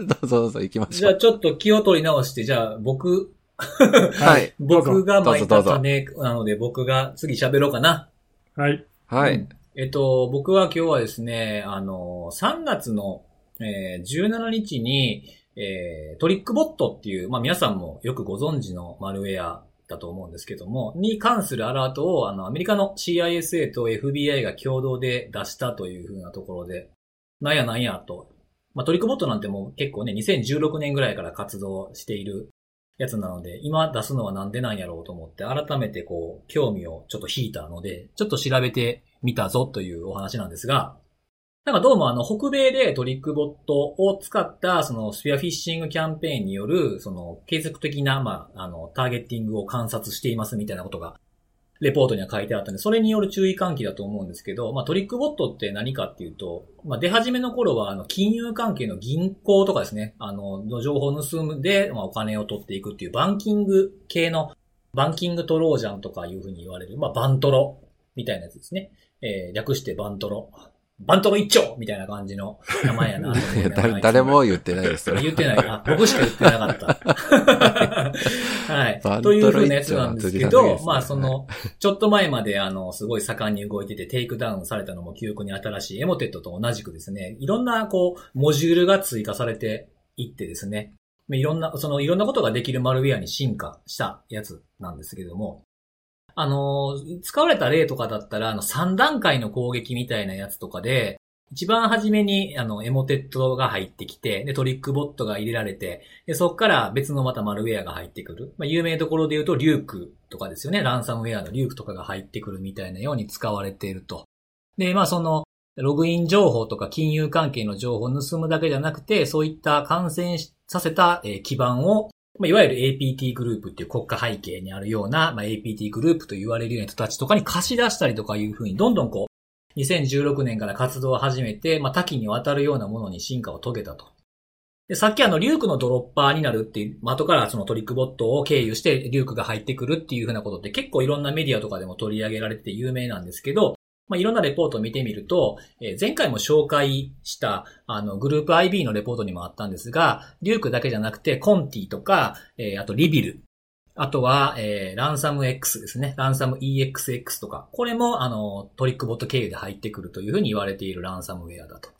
[LAUGHS] どうぞどうぞ行きましょう。じゃあちょっと気を取り直して、じゃあ僕、はい。[LAUGHS] 僕が巻いた種なので僕が次喋ろうかな。はい。はいうん。えっと、僕は今日はですね、あの、3月の、えー17日に、えートリックボットっていう、まあ皆さんもよくご存知のマルウェアだと思うんですけども、に関するアラートを、あの、アメリカの CISA と FBI が共同で出したというふうなところで、なんやなんやと。まあトリックボットなんてもう結構ね、2016年ぐらいから活動しているやつなので、今出すのはなんでなんやろうと思って、改めてこう、興味をちょっと引いたので、ちょっと調べてみたぞというお話なんですが、なんかどうもあの、北米でトリックボットを使った、その、スピアフィッシングキャンペーンによる、その、継続的な、まあ、あの、ターゲッティングを観察していますみたいなことがレポートには書いてあったんで、それによる注意喚起だと思うんですけど、まあトリックボットって何かっていうと、まあ出始めの頃は、あの、金融関係の銀行とかですね、あの、の情報を盗んで、まあお金を取っていくっていうバンキング系の、banking trojan とかいうふうに言われる、まあバントロみたいなやつですね。えー、略してバントロ。バントロ一丁みたいな感じの名前やな [LAUGHS] 誰誰も言ってないです。言ってないな。僕しか言ってなかった。はい。というふうなやつなんですけど、まあその、ちょっと前まであの、すごい盛んに動いててテイクダウンされたのも記憶に新しい Emotet と同じくですね、いろんなこう、モジュールが追加されていってですね、いろんな、そのいろんなことができるマルウェアに進化したやつなんですけれども、あの、使われた例とかだったら、あの、3段階の攻撃みたいなやつとかで、一番初めに、あの、エモテットが入ってきて、で、トリックボットが入れられて、で、そこから別のまたマルウェアが入ってくる。まあ、有名どころで言うと、リュークとかですよね。ランサムウェアのリュークとかが入ってくるみたいなように使われていると。で、まあ、その、ログイン情報とか金融関係の情報を盗むだけじゃなくて、そういった感染させた基盤を、まあ、いわゆる APT グループっていう国家背景にあるような、まあ、APT グループと言われるような人たちとかに貸し出したりとかいうふうに、どんどんこう、2016年から活動を始めて、まあ、多岐にわたるようなものに進化を遂げたと。で、さっきあの、リュークのドロッパーになるっていう、まあ、後からそのトリックボットを経由してリュークが入ってくるっていうふうなことって結構いろんなメディアとかでも取り上げられて有名なんですけど、まあ、いろんなレポートを見てみると、えー前回も紹介した、あの、 Group-IB のレポートにもあったんですが、 Ryuk だけじゃなくて、 Conti とか、えーあと REvil、あとは、えーランサム X ですね。 RansomEXX とか。これも、あの、 Trickbot 経由で入ってくるというふうに言われているランサムウェアだと。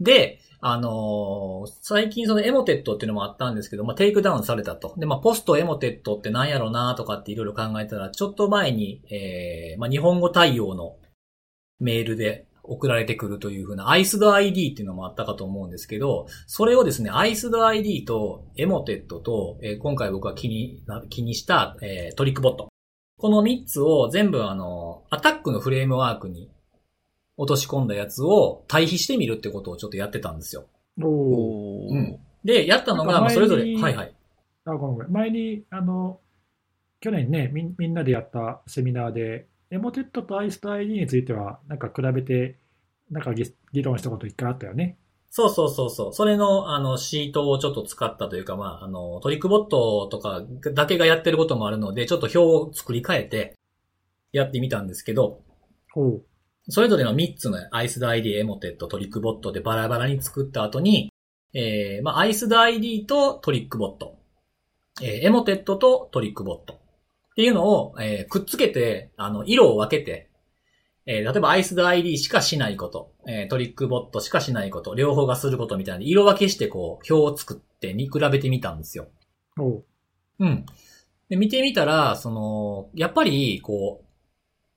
で、あのー最近その Emotet っていうのもあったんですけど、まあ、テイクダウンされたと。で、まあ、ポスト Emotet って何やろうなとかっていろいろ考えたら、ちょっと前に、えーまあ、日本語対応のメールで送られてくるというふうな ISDID っていうのもあったかと思うんですけど、それをですね、ISDID とエモテットと、えー今回僕が気にな、気にした、えートリックボット。この3つを全部あの、アタックのフレームワークに落とし込んだやつを対比してみるってことをちょっとやってたんですよ。おうんで、やったのが、それぞれ、はいはい。あ、ごめんごめん。前に、あの、去年ね、みんみんなでやったセミナーで、エモテットとアイスと ID については、なんか比べて、なんか議議論したこと一回あったよね。そうそうそうそう。それの、あの、シートをちょっと使ったというか、まあ、あの、トリックボットとかだけがやってることもあるので、ちょっと表を作り変えて、やってみたんですけど、ほう。それぞれの3つのアイスダ ID、エモテット、トリックボットでバラバラに作った後に、えー、まあ、アイスダ ID とトリックボット、えーエモテットとトリックボットっていうのを、えーくっつけて、あの、色を分けて、えー例えばアイスダ ID しかしないこと、えートリックボットしかしないこと、両方がすることみたいな色分けしてこう、表を作って見比べてみたんですよ。ほう。うん。で、見てみたら、その、やっぱり、こう、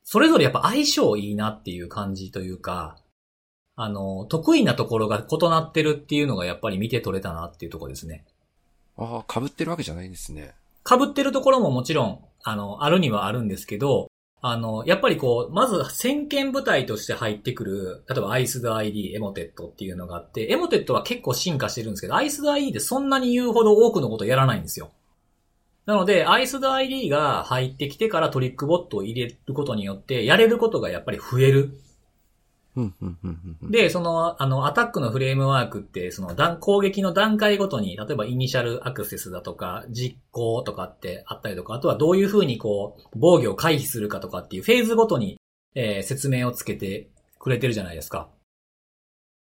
それぞれやっぱ相性いいなっていう感じというか、あの、得意なところが異なってるっていうのがやっぱり見て取れたなっていうところですね。ああ、被ってるわけじゃないんですね。被ってるところももちろん、あの、あるにはあるんですけど、あの、やっぱりこう、まず先見部隊として入ってくる、例えばアイスド ID、エモテットっていうのがあって、エモテットは結構進化してるんですけど、アイスド ID ってそんなに言うほど多くのことやらないんですよ。なので、アイスド ID が入ってきてからトリックボットを入れることによって、やれることがやっぱり増える。で、その、あの、アタックのフレームワークって、その、攻撃の段階ごとに、例えばイニシャルアクセスだとか、実行とかってあったりとか、あとはどういうふうにこう、防御を回避するかとかっていうフェーズごとに、えー説明をつけてくれてるじゃないですか。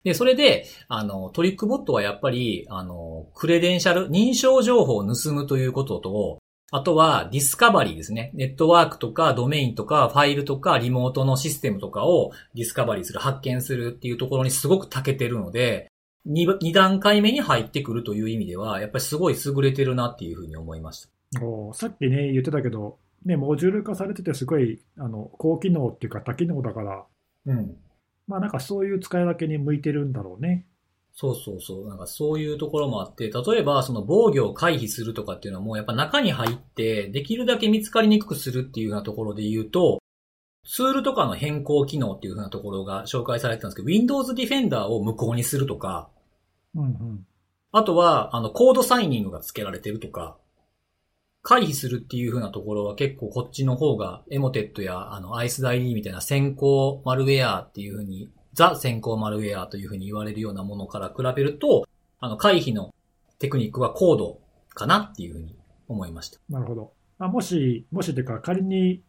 で、それで、あの、 Trickbot はやっぱり、あの、 credential、認証情報を盗むということと、あとは discovery ですね。ネットワークとかドメインとかファイルとかリモートのシステムとかを discovery する、発見するっていうところにすごく長けてるので、2, 二段階目に入ってくるという意味では、やっぱりすごい優れてるなっていうふうに思いました。おさっきね、言ってたけど、ね、モジュール化されててすごい、あの、高機能っていうか多機能だから、うん。まあなんかそういう使い分けに向いてるんだろうね。そうそうそう。なんかそういうところもあって、例えばその防御を回避するとかっていうのも、やっぱ中に入って、できるだけ見つかりにくくするっていうようなところで言うと、ツールとかの変更機能っていうふうなところが紹介されてたんですけど、Windows Defender を無効にするとか、うんうん。あとは、あの、コードサイニングが付けられてるとか、回避するっていう風なところは結構こっちの方がエモテットやあのアイスダイ d みたいな先行マルウェアっていう風に、ザ先行マルウェアという風に言われるようなものから比べると、あの回避のテクニックは高度かなっていう風に思いました。なるほど。まあ、もし、もしというか仮に、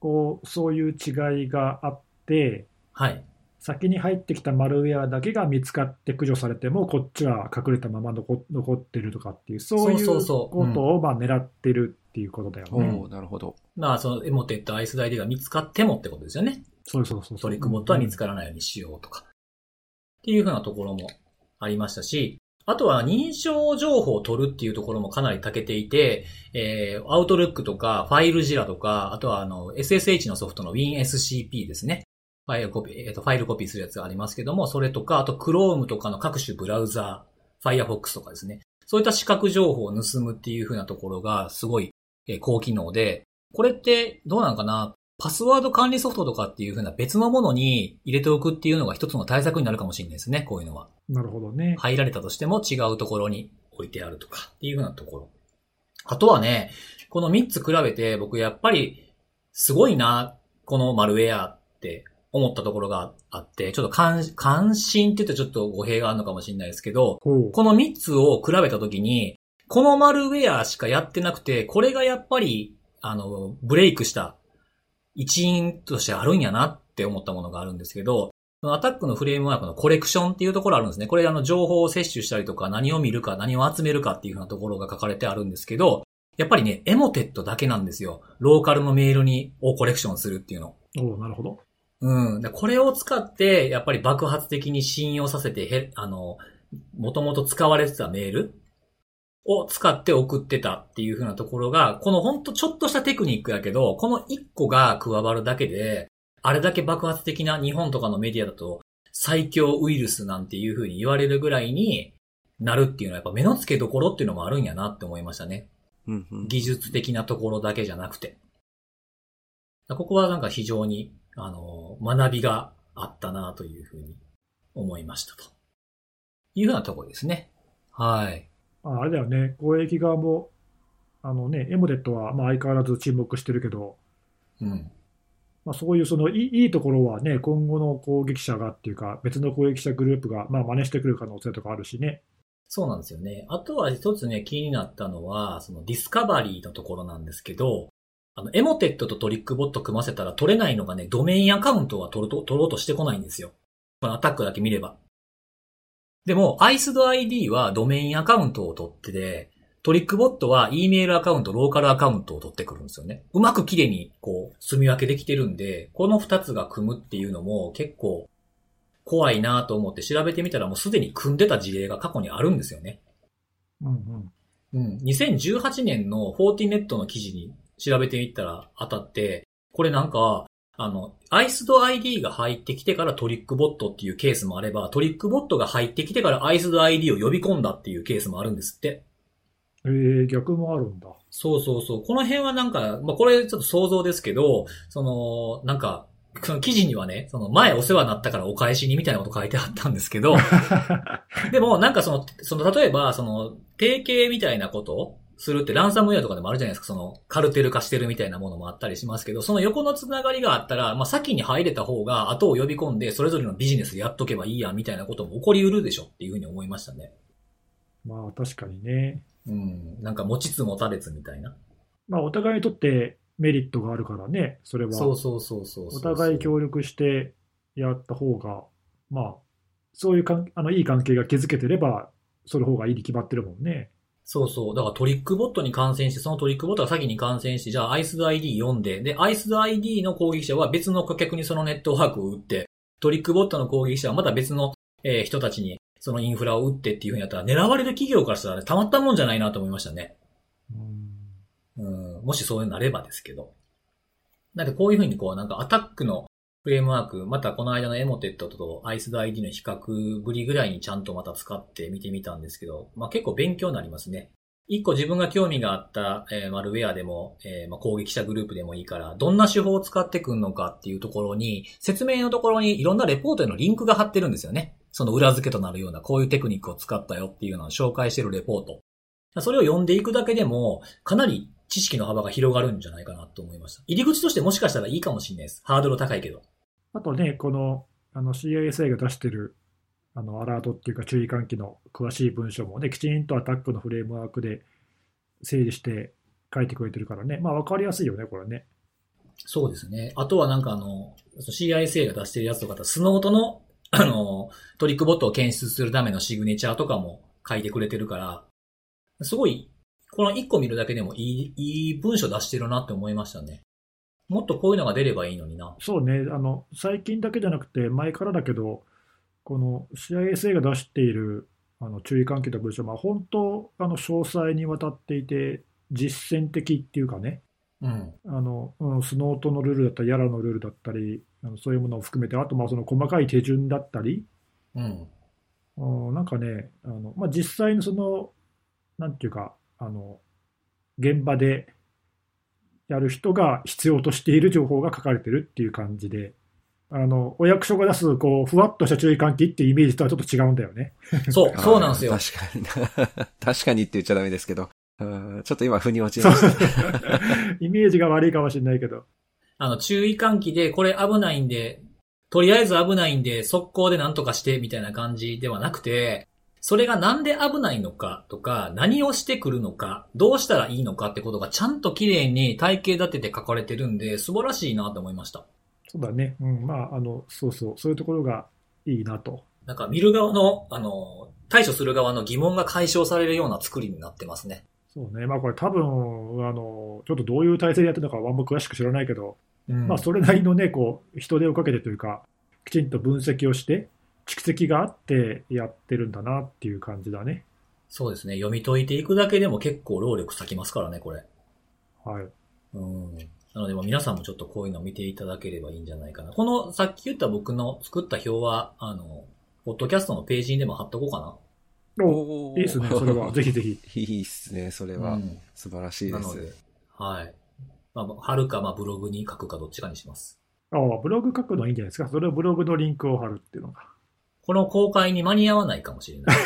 こう、そういう違いがあって、はい。先に入ってきたマルウェアだけが見つかって駆除されても、こっちは隠れたまま残残ってるとかっていう、そういうことをまあ狙ってるっていうことだよおね。ーなるほど。まあ、そのエモテット、アイスダイ d が見つかってもってことですよね。そうそうそうそう。トリックボットは見つからないようにしようとか。っていうふうなところもありましたし、あとは認証情報を取るっていうところもかなり長けていて、えー、アウトルックとか、ファイルジラとか、あとはあの、SSH のソフトの WinSCP ですね。ファイルコピー、えっ、と、ファイルコピーするやつがありますけども、それとか、あと Chrome とかの各種ブラウザー、Firefox とかですね。そういった視覚情報を盗むっていうふうなところがすごい、えー高機能で、これってどうなんかな？パスワード管理ソフトとかっていう風な別のものに入れておくっていうのが一つの対策になるかもしれないですね、こういうのは。なるほどね。入られたとしても違うところに置いてあるとかっていう風なところ。あとはね、この3つ比べて僕やっぱりすごいな、このマルウェアって思ったところがあって、ちょっと関関心って言ってちょっと語弊があるのかもしれないですけど。この3つを比べたときに、このマルウェアしかやってなくて、これがやっぱり、あの、ブレイクした一因としてあるんやなって思ったものがあるんですけど、アタックのフレームワークのコレクションっていうところあるんですね。これあの情報を摂取したりとか何を見るか何を集めるかっていうふうなところが書かれてあるんですけど、やっぱりね、エモテットだけなんですよ。ローカルのメールに、をコレクションするっていうの。おうなるほど。うん。でこれを使って、やっぱり爆発的に信用させて、へ、あの、もともと使われてたメールを使って送ってたっていう風なところが、このほんとちょっとしたテクニックやけど、この一個が加わるだけで、あれだけ爆発的な日本とかのメディアだと、最強ウイルスなんていう風に言われるぐらいになるっていうのはやっぱ目の付けどころっていうのもあるんやなって思いましたね。うんうん。技術的なところだけじゃなくて。ここはなんか非常に、あの、学びがあったなというふうに思いましたと。いうふうなところですね。はい。ああれだよね、公益側も、あのね、エモデットはまあ相変わらず沈黙してるけど、うん。まあ、そういうそのいいいいところはね、今後の攻撃者がっていうか、別の攻撃者グループがまあ真似してくる可能性とかあるしね。そうなんですよね。あとは一つね、気になったのは、その discovery のところなんですけど、あの、 Emotet と Trickbot 組ませたら取れないのがね、ドメインアカウントは取ろうと取ろうとしてこないんですよ。この ATT&CK だけ見れば。でも、 IcedID はドメインアカウントを取ってて、 Trickbot は E メールアカウント、ローカルアカウントを取ってくるんですよね。うまく綺麗にこう、住み分けできてるんで、この二つが組むっていうのも結構怖いなと思って調べてみたらもうすでに組んでた事例が過去にあるんですよね。うんうん。うん。2018年のフォーティネットの記事に調べてみたら当たって、これなんか、あの、アイスド ID が入ってきてからトリックボットっていうケースもあれば、トリックボットが入ってきてからアイスド ID を呼び込んだっていうケースもあるんですって。えー、逆もあるんだ。そうそうそう。この辺はなんか、まあ、これちょっと想像ですけど、その、なんか、その記事にはね、その前お世話になったからお返しにみたいなこと書いてあったんですけど、[LAUGHS] でもなんかその、その、例えば、その、提携みたいなことをするってランサムウェアとかでもあるじゃないですか、その、カルテル化してるみたいなものもあったりしますけど、その横のつながりがあったら、まあ、先に入れた方が後を呼び込んで、それぞれのビジネスやっとけばいいや、みたいなことも起こり得るでしょっていうふうに思いましたね。まあ確かにね。うん。なんか持ちつ持たれつみたいな。まあお互いにとってメリットがあるからね、それは。そうそうそうそうそう。お互い協力してやった方が、まあ、そういうかんあのいい関係が築けてれば、その方がいいに決まってるもんね。そうそう。だからトリックボットに感染して、そのトリックボットが先に感染して、じゃあアイスド ID 読んで、で、アイスド ID の攻撃者は別の顧客にそのネットワークを打って、トリックボットの攻撃者はまた別の、えー人たちにそのインフラを打ってっていう風にやったら、狙われる企業からしたら、ね、たまったもんじゃないなと思いましたね。うんうん、もしそうなればですけど。なんでこういう風にこう、なんかアタックのフレームワーク、またこの間のエモテットとアイスド ID の比較ぶりぐらいにちゃんとまた使って見てみたんですけど、まあ結構勉強になりますね。一個自分が興味があった、えーマルウェアでも、えーまあ、攻撃者グループでもいいから、どんな手法を使ってくんのかっていうところに、説明のところにいろんなレポートへのリンクが貼ってるんですよね。その裏付けとなるような、こういうテクニックを使ったよっていうのを紹介してるレポート。それを読んでいくだけでも、かなり知識の幅が広がるんじゃないかなと思いました。入り口としてもしかしたらいいかもしれないです。ハードル高いけど。あとね、このあの CISA が出してるあのアラートっていうか注意喚起の詳しい文章もね、きちんとアタックのフレームワークで整理して書いてくれてるからね、まあ分かりやすいよね、これね。そうですね。あとはなんかあの、CISA が出してるやつとか、スノートの、あの、トリックボットを検出するためのシグネチャーとかも書いてくれてるから、すごい、この1個見るだけでもいい、いい文章出してるなって思いましたね。もっとこういうのが出ればいいのにな。そうね、あの最近だけじゃなくて、前からだけど、この CISA が出しているあの注意喚起の文章、まあ、本当あの詳細にわたっていて、実践的っていうかね、うん。あのうん、スノートのルールだったり、ヤラのルールだったり、あのそういうものを含めて、あとまあその細かい手順だったり、うん。うんなんかね、あのまあ、実際のその、なんていうか、あの現場でやる人が必要としている情報が書かれてるっていう感じで、あのお役所が出すこうふわっとした注意喚起っていうイメージとはちょっと違うんだよね。[LAUGHS] そう、そうなんですよ確かに。[LAUGHS] 確かにって言っちゃダメですけど。うんちょっと今、腑に落ちました。[LAUGHS] イメージが悪いかもしれないけど。あの、注意喚起で、これ危ないんで、とりあえず危ないんで、速攻で何とかして、みたいな感じではなくて、それがなんで危ないのかとか、何をしてくるのか、どうしたらいいのかってことがちゃんと綺麗に体系立てて書かれてるんで、素晴らしいなと思いました。そうだね。うん、まあ、あの、そうそう、そういうところがいいなと。なんか見る側の、あの、対処する側の疑問が解消されるような作りになってますね。そうね。まあ、これ多分、あの、ちょっとどういう体制でやってるのかはあんま詳しく知らないけど、うん。まあ、それなりのね、こう、人手をかけてというか、きちんと分析をして、蓄積があってやってるんだなっていう感じだね。そうですね。読み解いていくだけでも結構労力割きますからね、これ。はい。うん。なので、皆さんもちょっとこういうのを見ていただければいいんじゃないかな。この、さっき言った僕の作った表は、あの、ポッドキャストのページにでも貼っとこうかな。おいいですね、それは。[LAUGHS] ぜひぜひ。いいっすね、それは。うん素晴らしいでなのです。、はい。まあ、貼るか、まあ、ブログに書くかどっちかにします。ああ、ブログ書くのいいんじゃないですか。それをブログのリンクを貼るっていうのが。この公開に間に合わないかもしれない。[LAUGHS]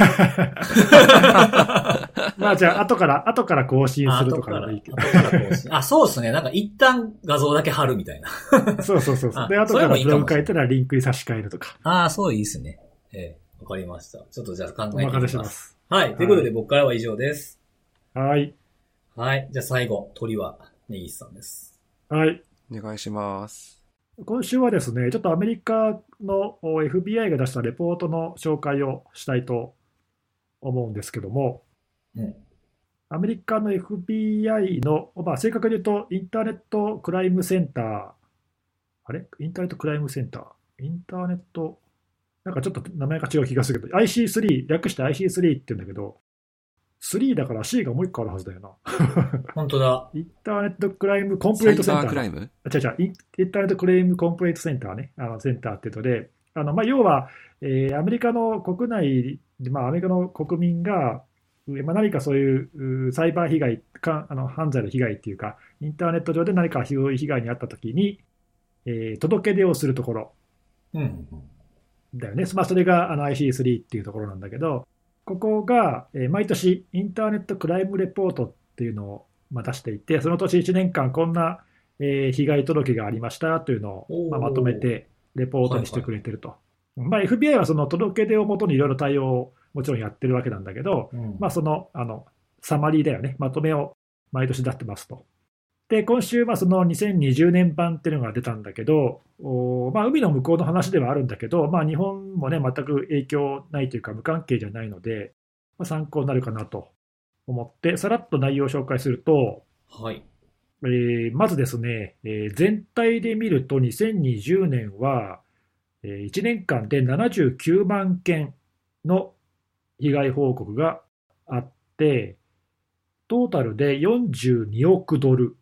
まあじゃあ、後から、後から更新すると後かでもいいけど。後から更新あ、そうですね。なんか一旦画像だけ貼るみたいな。そうそうそうそう。あで、後からブログ書いたらリンクに差し替えるとか。ああ、そういいですね。ええ、わかりました。ちょっとじゃあ考えてみます。お任せします。はい。ということで僕からは以上です。はい。はい。じゃあ最後、鳥はネギスさんです。はい。お願いします。今週はですね、ちょっとアメリカのお FBI が出したレポートの紹介をしたいと思うんですけども、うん。アメリカの FBI の、まあ、正確に言うと、インターネットクライムセンター、あれ？インターネットクライムセンター？インターネット、なんかちょっと名前が違う気がするけど、IC3、略して IC3 って言うんだけど、3だから C がもう一個あるはずだよな。[LAUGHS] 本当だ。インターネットクライムコンプサイレートセンター。バークライム？あ違う違う。イン、ターネットクレームコンプレートセンターね、あのセンターっていうので、あのまあ、要は、えーアメリカの国内で、まあ、アメリカの国民が、うまあ、何かそういううサイバー被害かあの、犯罪の被害っていうか、インターネット上で何かひどい被害に遭ったときに、えー届け出をするところ。うん。だよね、まあ、それがあの IC3 っていうところなんだけど、ここが、えー毎年、インターネットクライムレポートっていうのを、まあ、出していて、その年1年間、こんな、えー被害届がありましたというのを、まあ、まとめて、レポートにしてくれてると。まあ、FBI はその届け出をもとにいろいろ対応をもちろんやってるわけなんだけど、うんまあ、そのあのサマリーだよね、まとめを毎年出してますと。で、今週、まあその2020年版っていうのが出たんだけど、おまあ、海の向こうの話ではあるんだけど、まあ、日本もね、全く影響ないというか、無関係じゃないので、まあ、参考になるかなと思って、さらっと内容を紹介すると、はい。えーまずですね、えー全体で見ると2020年は、え1年間で79万件の被害報告があって、トータルで42億ドル、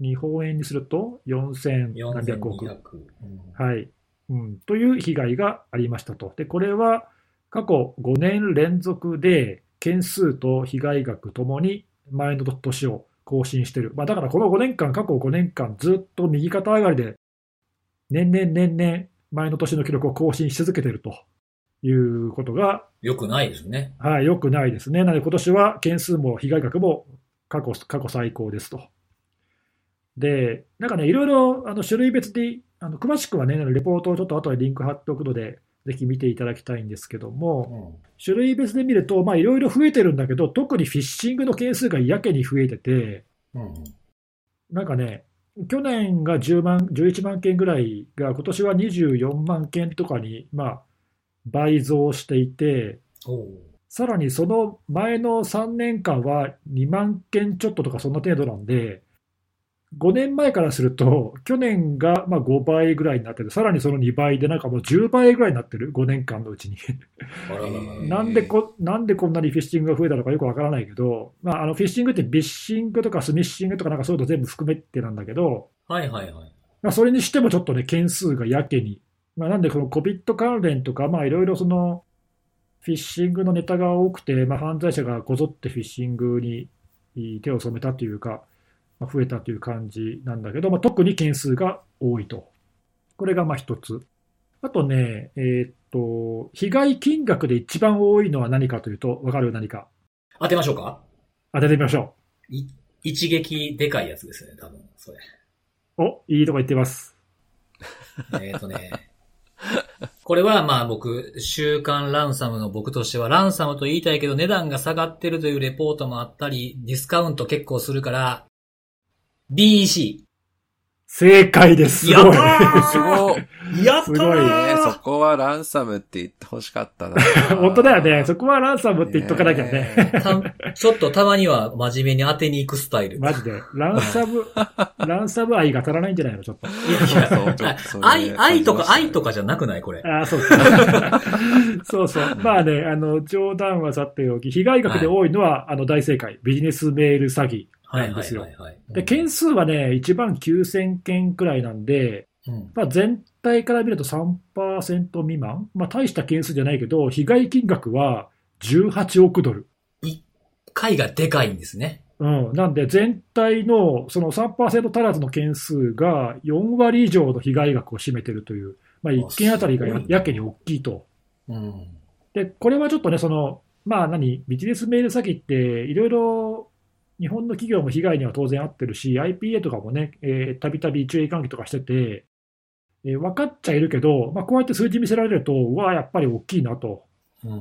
日本円にすると4000何百億。4200。うんはいうん、という被害がありましたと。で、これは過去5年連続で件数と被害額ともに前の年を更新している。まあ、だからこの5年間、過去5年間ずっと右肩上がりで年々年々前の年の記録を更新し続けているということが、よくないですね。はい、良くないですね。なので今年は件数も被害額も過去過去最高ですとで、なんかね、いろいろあの種類別で、あの詳しくはね、レポートをちょっと後でリンク貼っておくので、ぜひ見ていただきたいんですけども、うん。種類別で見ると、まあいろいろ増えてるんだけど、特にフィッシングの件数がやけに増えてて、うん。なんかね、去年が10万、11万件ぐらいが、今年は24万件とかに、まあ、倍増していて、さらにその前の3年間は2万件ちょっととかそんな程度なんで、5年前からすると、去年がまあ5倍ぐらいになってる、さらにその2倍で、なんかもう10倍ぐらいになってる、5年間のうちに。[LAUGHS] なんでこなんでこんなにフィッシングが増えたのかよくわからないけど、まあ、あのフィッシングってビッシングとかスミッシングとかなんかそういうの全部含めてなんだけど、はいはいはい。まあ、それにしてもちょっとね、件数がやけに。まあ、なんでこの COVID 関連とか、まあいろいろその、フィッシングのネタが多くて、まあ、犯罪者がこぞってフィッシングに手を染めたというか、まあ、増えたという感じなんだけど、まあ、特に件数が多いと。これがまあ一つ。あとね、えーっと、被害金額で一番多いのは何かというと、わかる何か？当てましょうか？当ててみましょい一撃でかいやつですね、多分、それ。う。お、いいとこ言ってます。えっ、とね。これはまあ僕、週刊ランサムの僕としては、ランサムと言いたいけど値段が下がってるというレポートもあったり、ディスカウント結構するから、BEC。正解です。すやごい。ったーすごい。やったすごいねーそこはランサムって言ってほしかったな。[LAUGHS] 本当だよね。そこはランサムって言っとかなきゃね。たちょっとたまには真面目に当てに行くスタイル。マジで。ランサム、ランサム愛が足らないんじゃないの？ちょっと。いやいやそう愛、愛とか、愛とかじゃなくない？これ。ああ、そうか。[LAUGHS] そうそう。まあね、あの、冗談はさておき、被害額で多いのは、あの、大正解。ビジネスメール詐欺はないんですよ。はいはい。で、件数はね、1万9000件くらいなんで、うん。まあ、全体から見ると3%未満。まあ、大した件数じゃないけど、被害金額は18億ドル。回がでかいんですね。うん、なんで、全体のその3%足らずの件数が4割以上の被害額を占めているという、まあ、1件あたりがややけに大きいと。うん。で、これはちょっとね、その、まあ何、ビジネスメール詐欺って、いろいろ日本の企業も被害には当然遭ってるし、IPA とかもね、えーたびたび注意喚起とかしてて、えー分かっちゃいるけど、まあ、こうやって数字見せられると、うわあ、やっぱり大きいなと。うんうん。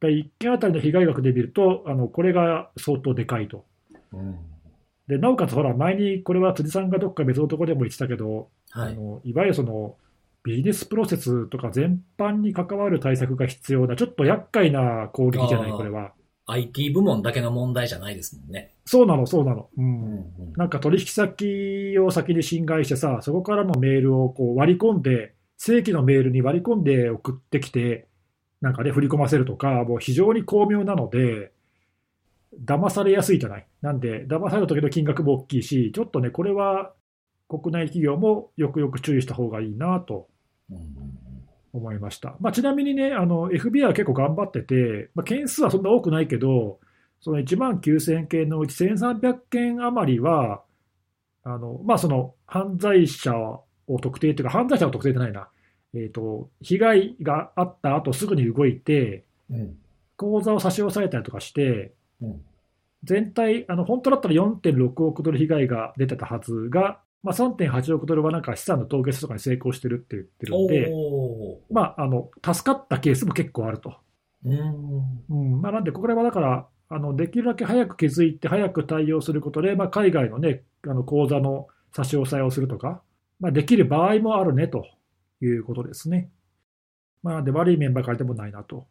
で1件あたりの被害額で見ると、あのこれが相当でかいと。うん。でなおかつ、ほら、前にこれは辻さんがどっか別のところでも言ってたけど、はい。い、あのいわゆるそのビジネスプロセスとか全般に関わる対策が必要な、ちょっと厄介な攻撃じゃない、これは。IT 部門だけの問題じゃないですもんね。そうなの、そうなの。ううんんうん。なんか取引先を先に侵害してさ、そこからのメールをこう割り込んで、正規のメールに割り込んで送ってきて、なんかね、振り込ませるとか、もう非常に巧妙なので、騙されやすいじゃない？なんで、騙された時の金額も大きいし、ちょっとね、これは国内企業もよくよく注意した方がいいなと思いました。まあ、ちなみにね、あの FBI は結構頑張ってて、まあ、件数はそんな多くないけど、その1万9000件のうち1300件余りは、あのまあ、その犯罪者を特定というか、犯罪者を特定じゃないな、えーと、被害があった後すぐに動いて、うん。口座を差し押さえたりとかして、うん。全体、あの本当だったら4.6億ドル被害が出てたはずが、まあ、3.8億ドルはなんか資産の凍結とかに成功してるって言ってるんで。まあ、あの助かったケースも結構あると。うん。うんまあ、なんで、これはだからあの、できるだけ早く気づいて、早く対応することで、まあ、海外の,、ね、あの口座の差し押さえをするとか、まあ、できる場合もあるねということですね。まあ、で悪い面ばかりでもないなと。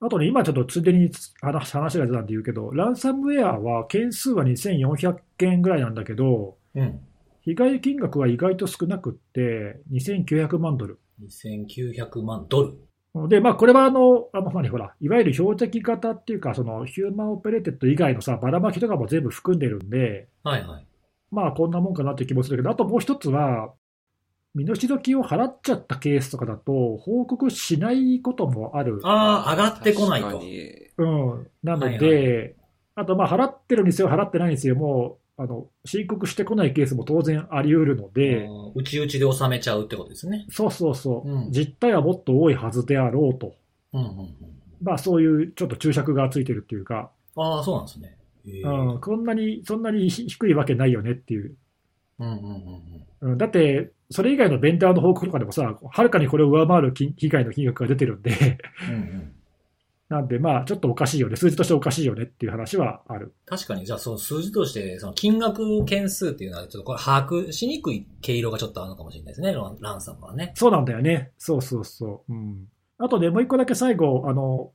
あとね、今ちょっとついでに話話が出たんで言うけど、ランサムウェアは件数は2400件ぐらいなんだけど、うん。被害金額は意外と少なくって、2900万ドル。2900万ドル。で、まあ、これはあの、あの、何、ほら、いわゆる標的型っていうか、その、 human operated 以外のさ、ばらまきとかも全部含んでるんで、はいはい。まあ、こんなもんかなって気もするけど、あともう一つは、身代金を払っちゃったケースとかだと、報告しないこともある。ああ、上がってこないと。うん。なのはいで、あと、まあ、払ってるにせよ、払ってないにせよ、もう、あの、申告してこないケースも当然あり得るので、うちうちで収めちゃうってことですね。そうそうそう、うん実態はもっと多いはずであろうと。うんうんうん。まあ、そういうちょっと注釈がついてるっていうか、ああ、そうなんですね。うん、こんなに、そんなにひ低いわけないよねっていううんうんうんだって、それ以外のベンダーの報告とかでもさ、はるかにこれを上回る金被害の金額が出てるんで、うんうん。なんでまあ、ちょっとおかしいよね、数字としておかしいよねっていう話はある。確かに、じゃあその数字として、その金額件数っていうのは、ちょっとこれ把握しにくい毛色がちょっとあるのかもしれないですね、ランさんはね。そうなんだよね。そうそうそう。うん。あとね、もう一個だけ最後、あの、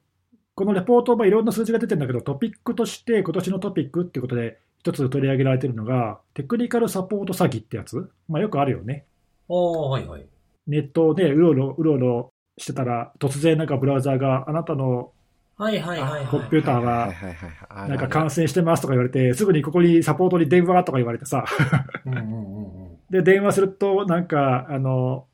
このレポート、まあ、いろんな数字が出てるんだけど、トピックとして、今年のトピックっていうことで、一つ取り上げられてるのが、テクニカルサポート詐欺ってやつ。まあ、よくあるよね。ああ、はいはい。ネットでうろうろ、うろうろしてたら、突然なんかブラウザーがあなたのはいはいはいはい。コンピューターははいはいはいはい。なんか感染してますとか言われて、すぐにここにサポートに電話とか言われてさ、うんうんうんうん。[LAUGHS] で、電話すると、なんか、あの、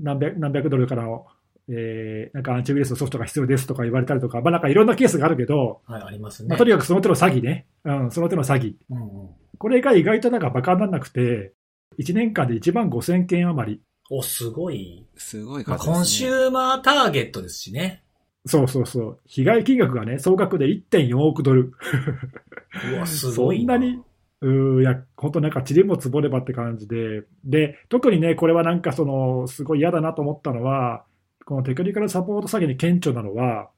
何百何百ドルからの、えーなんかアンチウイルスのソフトが必要ですとか言われたりとか、まあなんかいろんなケースがあるけど、はい、ありますね。まあ、とにかくその手の詐欺ね。うん、その手の詐欺。うんうん。これが意外となんかバカにならなくて、1年間で1万5000件余り。お、すごい。すごいまあ、数ですね。コンシューマーターゲットですしね。そうそうそう。被害金額がね、総額で1.4億ドル。うわ、[LAUGHS] すごいそんなに？うーいや、本当なんか塵も積もればって感じで、で、特にね、これはなんかその、すごい嫌だなと思ったのは、このテクニカルサポート詐欺に顕著なのは、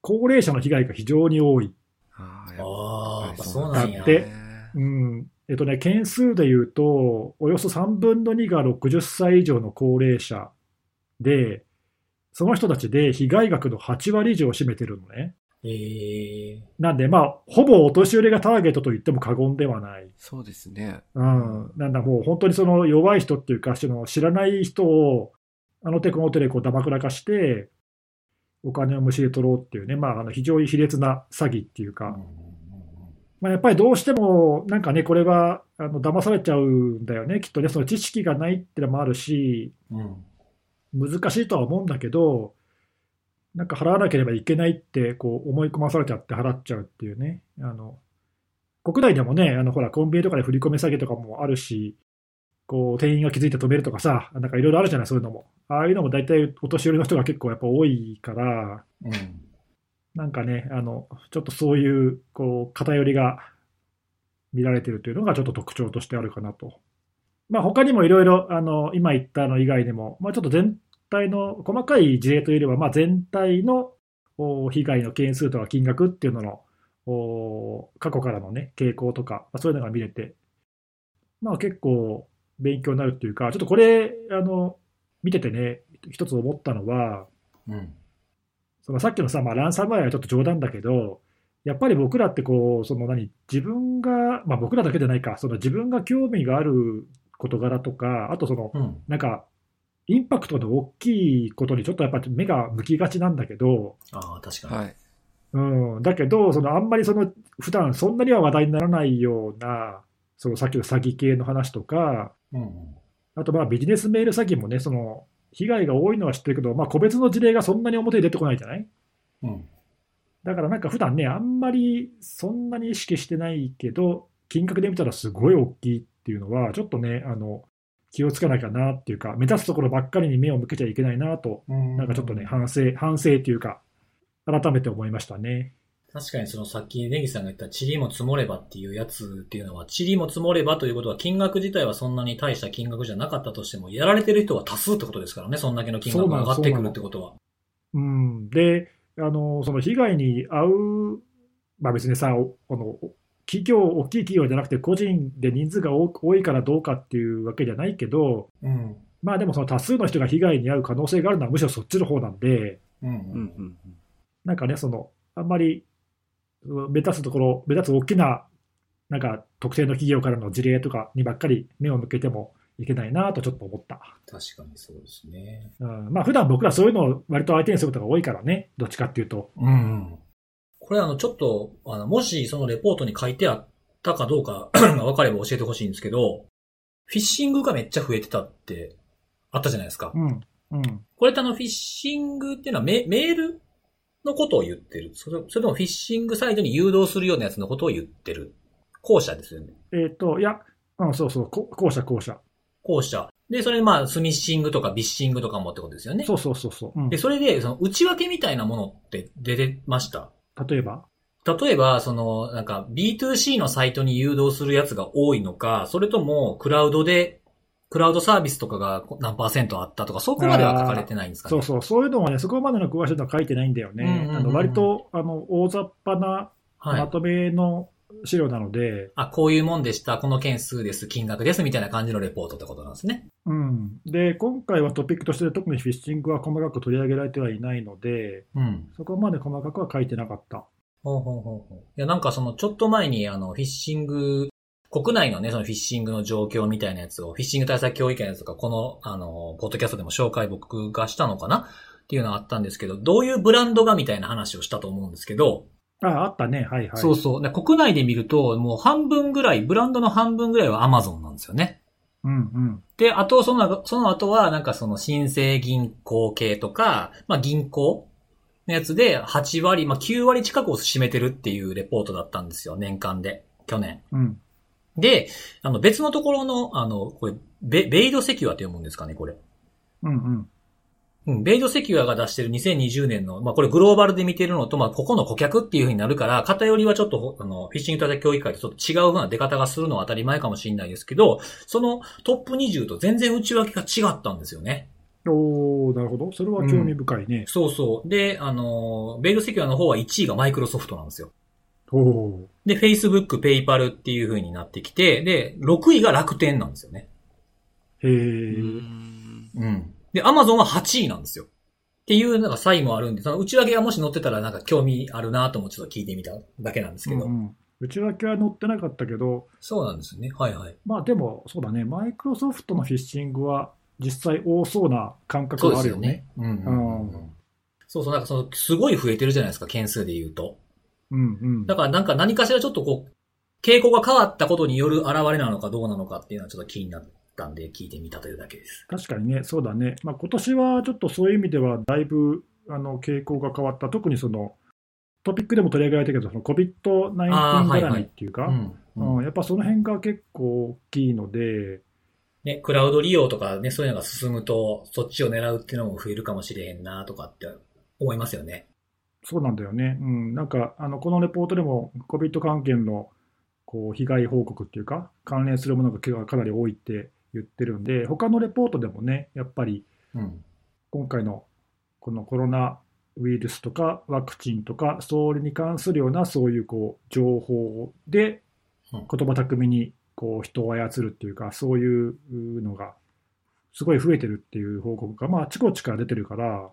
高齢者の被害が非常に多い。あーああ、やっぱそうなんや。だってうん。えっとね、件数で言うと、およそ3分の2が60歳以上の高齢者で、その人たちで被害額の8割以上を占めてるのね。ええなんで、まあ、ほぼお年寄りがターゲットと言っても過言ではない。そうですね。うん、なんだ、もう本当にその弱い人っていうか、その知らない人を、あの手この手でこうだまくらかして、お金をむしり取ろうっていうね、まあ、あの非常に卑劣な詐欺っていうか、まあ、やっぱりどうしても、なんかね、これはあの騙されちゃうんだよね、きっとね、その知識がないってのもあるし、うん。難しいとは思うんだけど、なんか払わなければいけないってこう思い込まされちゃって払っちゃうっていうね、あの国内でもね、あのほらコンビニとかで振り込め詐欺とかもあるし、こう店員が気づいて止めるとかさ、なんかいろいろあるじゃない、そういうのも。ああいうのも大体お年寄りの人が結構やっぱ多いから、うん。なんかね、あのちょっとそういうこう偏りが見られてるというのがちょっと特徴としてあるかなと。まあ他にもいろいろあの今言ったの以外でも、まあ、ちょっと全体の細かい事例というよりは、まあ、全体のお被害の件数とか金額っていうののお過去からのね傾向とか、まあ、そういうのが見れて、まあ結構勉強になるっていうか、ちょっとこれあの見ててね、一つ思ったのは、うん。そのさっきのさ、まあ、ランサムウェアはちょっと冗談だけど、やっぱり僕らってこう、その何、自分が、まあ、僕らだけじゃないか、その自分が興味がある事柄とか、あとその、うん。なんか、インパクトの大きいことにちょっとやっぱり目が向きがちなんだけど、ああ、確かに。はい。うん、だけど、そのあんまりその普段そんなには話題にならないような、そのさっきの詐欺系の話とか、うんうん。あとまあビジネスメール詐欺もね、その被害が多いのは知ってるけど、まあ、個別の事例がそんなに表に出てこないじゃない？うん。だからなんか普段ね、あんまりそんなに意識してないけど、金額で見たらすごい大きいっていうのは、ちょっとね、あの気をつけなきゃなっていうか、目立つところばっかりに目を向けちゃいけないなと、うんなんかちょっとね、反省、反省っていうか、改めて思いましたね。確かにそのさっきネギさんが言った塵も積もればっていうやつっていうのは、塵も積もればということは金額自体はそんなに大した金額じゃなかったとしても、やられてる人は多数ってことですからね、そんだけの金額が上がってくるってことは。うん、で、あのその被害に遭う、まあ、別にさ、おこの企業、大きい企業じゃなくて、個人で人数が多多いからどうかっていうわけじゃないけど、うん。まあでもその多数の人が被害に遭う可能性があるのはむしろそっちの方なんで、うん。うんうんなんかね、そのあんまりうん目立つところ、目立つ大きななんか特定の企業からの事例とかにばっかり目を向けてもいけないなとちょっと思った。確かにそうですね。うん、まあ普段僕らそういうのを割と相手にすることが多いからね、どっちかっていうと。うんうん。これあの、ちょっと、あの、もしそのレポートに書いてあったかどうかが [CLEARS THROAT] 分かれば教えてほしいんですけど、フィッシングがめっちゃ増えてたってあったじゃないですか。うん。うん。これってあの、フィッシングっていうのはメメールのことを言ってるそれそれともフィッシングサイトに誘導するようなやつのことを言ってる後者ですよね。えっ、と、いや、うん、そうそう、こ後者後者。後者。で、それまあ、スミッシングとかビッシングとかもってことですよね。そうそうそうそう。うんで、それで、その内訳みたいなものって出てました。例えば？例えば、その、なんか B2C のサイトに誘導するやつが多いのか、それともクラウドで、クラウドサービスとかが何パーセントあったとか、そこまでは書かれてないんですかね？そうそう、そういうのはね、そこまでの詳しいのは書いてないんだよね。うんうんうんうんあの割と、あの、大雑把なはい。まとめの資料なので、あ、こういうもんでした、この件数です、金額です、みたいな感じのレポートってことなんですね。うん。で、今回はトピックとして特にフィッシングは細かく取り上げられてはいないので、うん。そこまで細かくは書いてなかった。ほうほうほうほう。いや、なんかその、ちょっと前に、あの、フィッシング、国内のね、そのフィッシングの状況みたいなやつを、フィッシング対策協議会のやつとか、この、あの、ポッドキャストでも紹介僕がしたのかな？っていうのがあったんですけど、どういうブランドがみたいな話をしたと思うんですけど、あ、あったね。はいはい。そうそう。で国内で見ると、もう半分ぐらい、ブランドの半分ぐらいは Amazon なんですよね。うんうん。で、あと、その、その後は、なんかその、新生銀行系とか、まあ銀行のやつで8割、まあ9割近くを占めてるっていうレポートだったんですよ、年間で。去年。うん。で、あの、別のところの、あの、これ、ベベイドセキュアって読むんですかね、これ。うんうん。うん、ベイドセキュアが出してる2020年の、まあこれグローバルで見てるのと、まあここの顧客っていう風になるから、偏りはちょっと、あの、フィッシング対策協議会とちょっと違う風な出方がするのは当たり前かもしれないですけど、そのトップ20と全然内訳が違ったんですよね。おー、なるほど。それは興味深いね。そうそう。で、あの、ベイドセキュアの方は1位がマイクロソフトなんですよ。おー。で、Facebook、PayPal っていう風になってきて、で、6位が楽天なんですよね。へうー。んうん。で、Amazon は8位なんですよ。っていうなんか差異もあるんで、その内訳がもし載ってたらなんか興味あるなともちょっと聞いてみただけなんですけど。うんうん内訳は載ってなかったけど、そうなんですよね。はいはい。まあでも、そうだね、マイクロソフトのフィッシングは実際多そうな感覚があるよね。すよね。うんうんうんうんそうそう、なんかその、すごい増えてるじゃないですか、件数で言うと。うんうん。だからなんか何かしらちょっとこう、傾向が変わったことによる現れなのかどうなのかっていうのはちょっと気になったんで聞いてみたというだけです。確かにね、そうだね。まあ今年はちょっとそういう意味ではだいぶあの傾向が変わった。特にそのトピックでも取り上げられたけど、その COVID-19 あーはいはい絡みっていうか、やっぱその辺が結構大きいので、ね、クラウド利用とかね、そういうのが進むと、そっちを狙うっていうのも増えるかもしれへんなとかって思いますよね。そうなんだよね。うん、なんかあのこのレポートでも COVID 関係のこう被害報告っていうか、関連するものがかなり多いって言ってるんで、他のレポートでもね、やっぱりうん。今回のこのコロナウイルスとかワクチンとか、それに関するようなそういうこう情報でうん言葉巧みにこう人を操るっていうか、そういうのがすごい増えてるっていう報告が、まあ、あちこちから出てるから、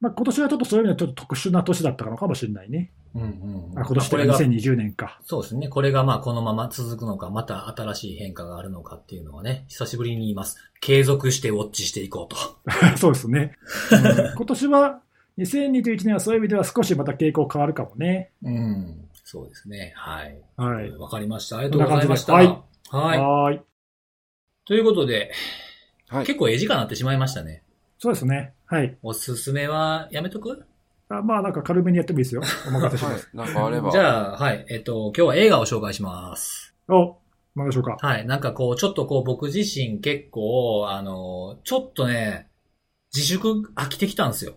まあ、今年はちょっとそういう意味ではちょっと特殊な年だったのかもしれないね。うんうんうん。あ今年というかこれが、2020年か。そうですね。これがまあこのまま続くのか、また新しい変化があるのかっていうのはね、久しぶりに言います。継続してウォッチしていこうと。[LAUGHS] そうですね。うん今年は2021年はそういう意味では少しまた傾向変わるかもね。うん。そうですね。はい。はい。わかりました。ありがとうございました。はい。はーい。ということで、はい。結構絵時間になってしまいましたね。そうですね。はい。おすすめはやめとく？あまあなんか軽めにやってもいいですよ。お任せします。はい。なんかあれば。じゃあ、はい。えっと、今日は映画を紹介します。お、何でしょうか。はい。なんかこう、ちょっとこう、僕自身結構、あの、ちょっとね、自粛飽きてきたんですよ。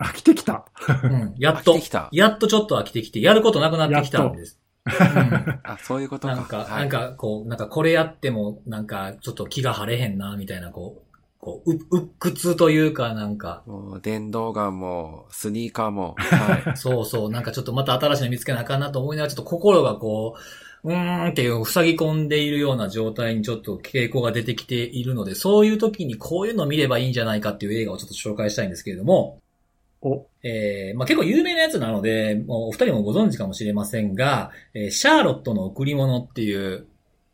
飽きてきた。うん。[LAUGHS] やっと飽きてきた。やっとちょっと飽きてきて、やることなくなってきたんです。うん [LAUGHS] あ、そういうことか。なんか、はいなんかこう、なんかこれやっても、なんかちょっと気が晴れへんな、みたいな、こう、こう、う、鬱屈というか、なんか、もう電動ガンも、スニーカーも、[LAUGHS] はい。そうそう、なんかちょっとまた新しいの見つけなあかんなと思いながら、ちょっと心がこう、うーんっていう塞ぎ込んでいるような状態にちょっと傾向が出てきているので、そういう時にこういうの見ればいいんじゃないかっていう映画をちょっと紹介したいんですけれども、お、えー、まあ、結構有名なやつなので、もうお二人もご存知かもしれませんが、えーシャーロットの贈り物っていう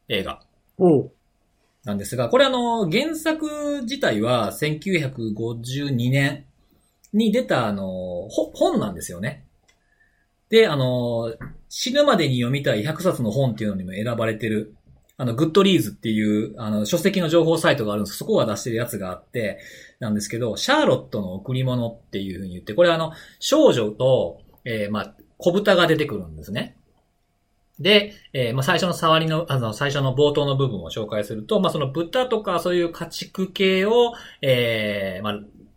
映画。お、なんですが、これあの、原作自体は1952年に出たあの、本なんですよね。で、あの、死ぬまでに読みたい100冊の本っていうのにも選ばれてる、あの、 Goodreads っていう、あの、書籍の情報サイトがあるんですそこが出してるやつがあって、なんですけど、シャーロットの贈り物っていうふうに言って、これあの、少女と、えーまあ、小豚が出てくるんですね。で、えーまあ、最初の触りの、あの、最初の冒頭の部分を紹介すると、まあ、その豚とかそういう家畜系を、えーま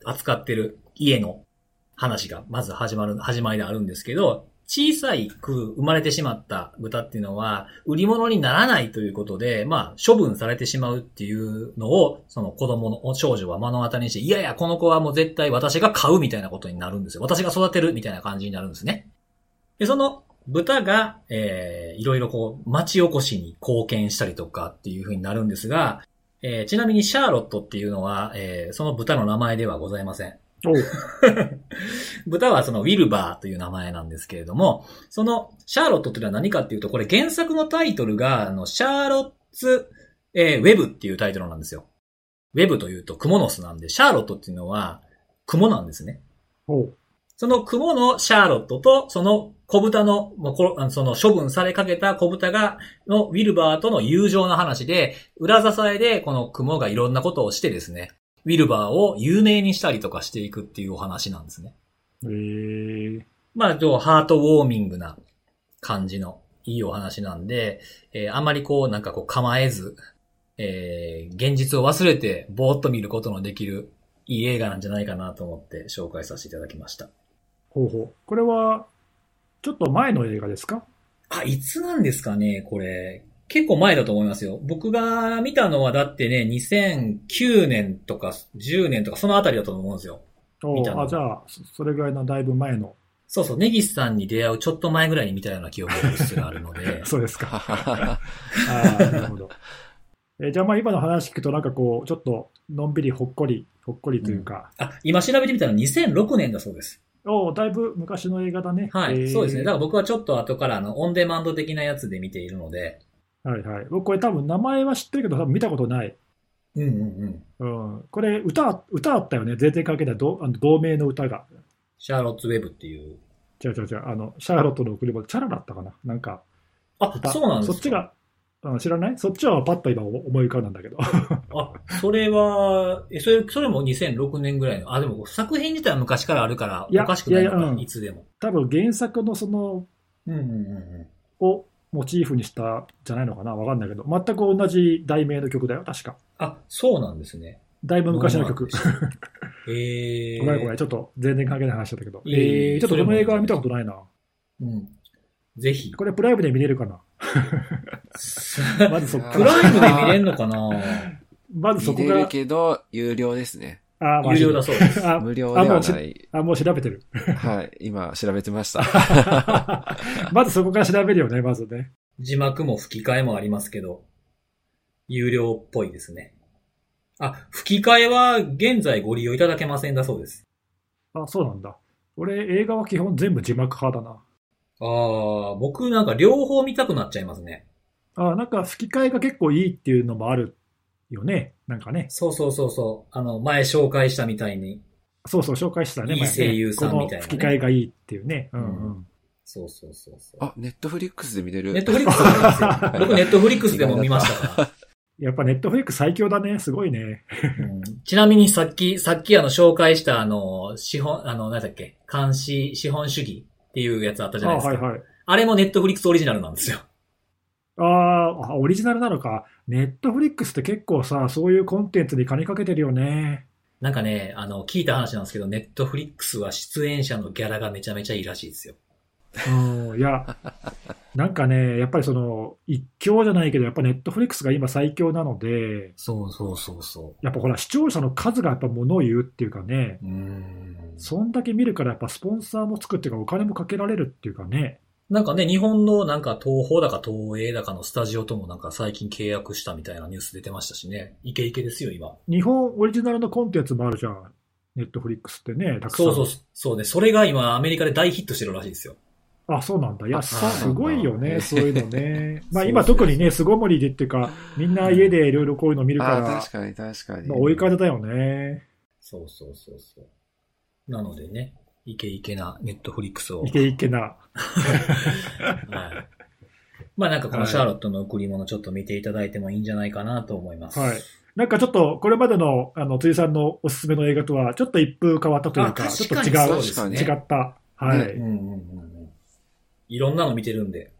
あ、扱ってる家の話がまず始まる、始まりであるんですけど、小さいく生まれてしまった豚っていうのは、売り物にならないということで、まあ、処分されてしまうっていうのを、その子供の少女は目の当たりにして、いやいや、この子はもう絶対私が飼うみたいなことになるんですよ。私が育てるみたいな感じになるんですね。で、その豚が、えー、いろいろこう、町おこしに貢献したりとかっていう風になるんですが、えー、ちなみにシャーロットっていうのは、えー、その豚の名前ではございません。[LAUGHS] 豚はそのウィルバーという名前なんですけれども、そのシャーロットっていうのは何かっていうと、これ原作のタイトルが、あの、シャーロッツ、えー、ウェブっていうタイトルなんですよ。ウェブというとクモノスなんで、シャーロットっていうのは、クモなんですね。その雲のシャーロットと、その小豚の、その処分されかけた小豚が、のウィルバーとの友情の話で、裏支えでこの雲がいろんなことをしてですね、ウィルバーを有名にしたりとかしていくっていうお話なんですね。えー、まあ、とハートウォーミングな感じのいいお話なんで、えーあまりこうなんかこう構えず、えー現実を忘れてぼーっと見ることのできるいい映画なんじゃないかなと思って紹介させていただきました。ほうほう。これは、ちょっと前の映画ですか？あ、いつなんですかね、これ。結構前だと思いますよ。僕が見たのはだってね、2009年とか10年とかそのあたりだと思うんですよ。お見たあ、じゃあ、そそれぐらいのだいぶ前の。そうそう、ネギスさんに出会うちょっと前ぐらいに見たような記憶がうっすらあるので。[LAUGHS] そうですか。[LAUGHS] ああ、なるほど。えーじゃあまあ今の話聞くとなんかこう、ちょっとのんびりほっこり、ほっこりというか、あ、今調べてみたら2006年だそうです。おおだいぶ昔の映画だね。はい、えーそうですね。だから僕はちょっと後からあの、オンデマンド的なやつで見ているので。はいはい。僕これ多分名前は知ってるけど多分見たことない。うんうんうん。うん。これ歌、歌あったよね。全然関係ない。どあの同名の歌が。シャーロッツウェブっていう。違う違う違う。あの、シャーロットの贈り物、チャラだったかな。なんか、あ、歌そうなんですかそっちが、うん知らない？そっちはパッと今思い浮かんだんだけど。[LAUGHS] あ、それは、え、それ、それも2006年ぐらいの。あ、でも作品自体は昔からあるから、おかしくないのか、いうんつでも。多分原作のその、うんうんうんうん。をモチーフにしたじゃないのかな？わかんないけど、全く同じ題名の曲だよ、確か。あ、そうなんですね。だいぶ昔の曲。ええ [LAUGHS] ー。ごめんごめん、ちょっと全然関係ない話だったけど。いえいええー、ちょっとこの映画は見たことないな。うん。ぜひ。これプライムで見れるかな？[LAUGHS] まずそこプライムで見れんのかな？[LAUGHS] まずそこ見れるが、けど、有料ですね。あ有料だそうです。あ [LAUGHS] 無料ではあもうしない。あ、もう調べてる。はい。今、調べてました。まずそこから調べるよね、まずね。字幕も吹き替えもありますけど、有料っぽいですね。あ、吹き替えは現在ご利用いただけませんだそうです。あ、そうなんだ。俺、映画は基本全部字幕派だな。ああ、僕なんか両方見たくなっちゃいますね。あ、なんか吹き替えが結構いいっていうのもあるよね。なんかね。そうそうそうそう。あの、前紹介したみたいに。そうそう、紹介したね。いい声優さんみたいなねこの吹き替えがいいっていうね。うんううんん。そうそうそうそう。あ、 Netflix で見れる。 Netflix なんですよ。[LAUGHS] 僕 Netflix でも見ましたから。やっぱ Netflix 最強だね。すごいね。うんちなみにさっき、さっきあの紹介したあの、資本、あの、なんだっけ、監視、資本主義っていうやつあったじゃないですか。あはいはい。あれもネットフリックスオリジナルなんですよ。あーあ、オリジナルなのか。ネットフリックスって結構さ、そういうコンテンツに金かけてるよね。なんかね、あの、聞いた話なんですけど、ネットフリックスは出演者のギャラがめちゃめちゃいいらしいですよ。うん、いや、なんかね、やっぱりその、一強じゃないけど、やっぱネットフリックスが今最強なので、そうそうそうそやっぱほら、視聴者の数がやっぱ物を言うっていうかね、う。うん。そんだけ見るからやっぱスポンサーもつくっていうか、お金もかけられるっていうかね。なんかね、日本のなんか東宝だか東映だかのスタジオともなんか最近契約したみたいなニュース出てましたしね。イケイケですよ、今。日本オリジナルのコンテンツもあるじゃん。ネットフリックスってね、たくさん。そうそう、そうね。それが今アメリカで大ヒットしてるらしいですよ。あ、そうなんだ。いや、すごいよね、そういうのね。[LAUGHS] まあ今特にね、巣ごもりでっていうか、みんな家でいろいろこういうの見るかあ、ら確、かに確かに。まあ追い風だよね。そうそうそうそう。なのでね、イケイケなネットフリックスを。いけいけな。[LAUGHS] はい。まあなんかこのシャーロットの贈り物ちょっと見ていただいてもいいんじゃないかなと思います。はい。なんかちょっと、これまでの、あの、辻さんのおすすめの映画とは、ちょっと一風変わったというか、あちょっと違う、そうですね違った。はい。うんうんうん。いろんなの見てるんで、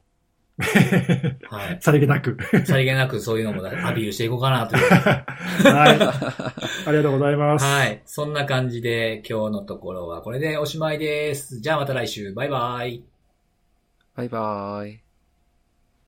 [LAUGHS] はい。さりげなく。さりげなくそういうのもアピールしていこうかなという。[LAUGHS] はい。ありがとうございます。はい。そんな感じで今日のところはこれでおしまいです。じゃあまた来週。バイバイ。バイバーイ。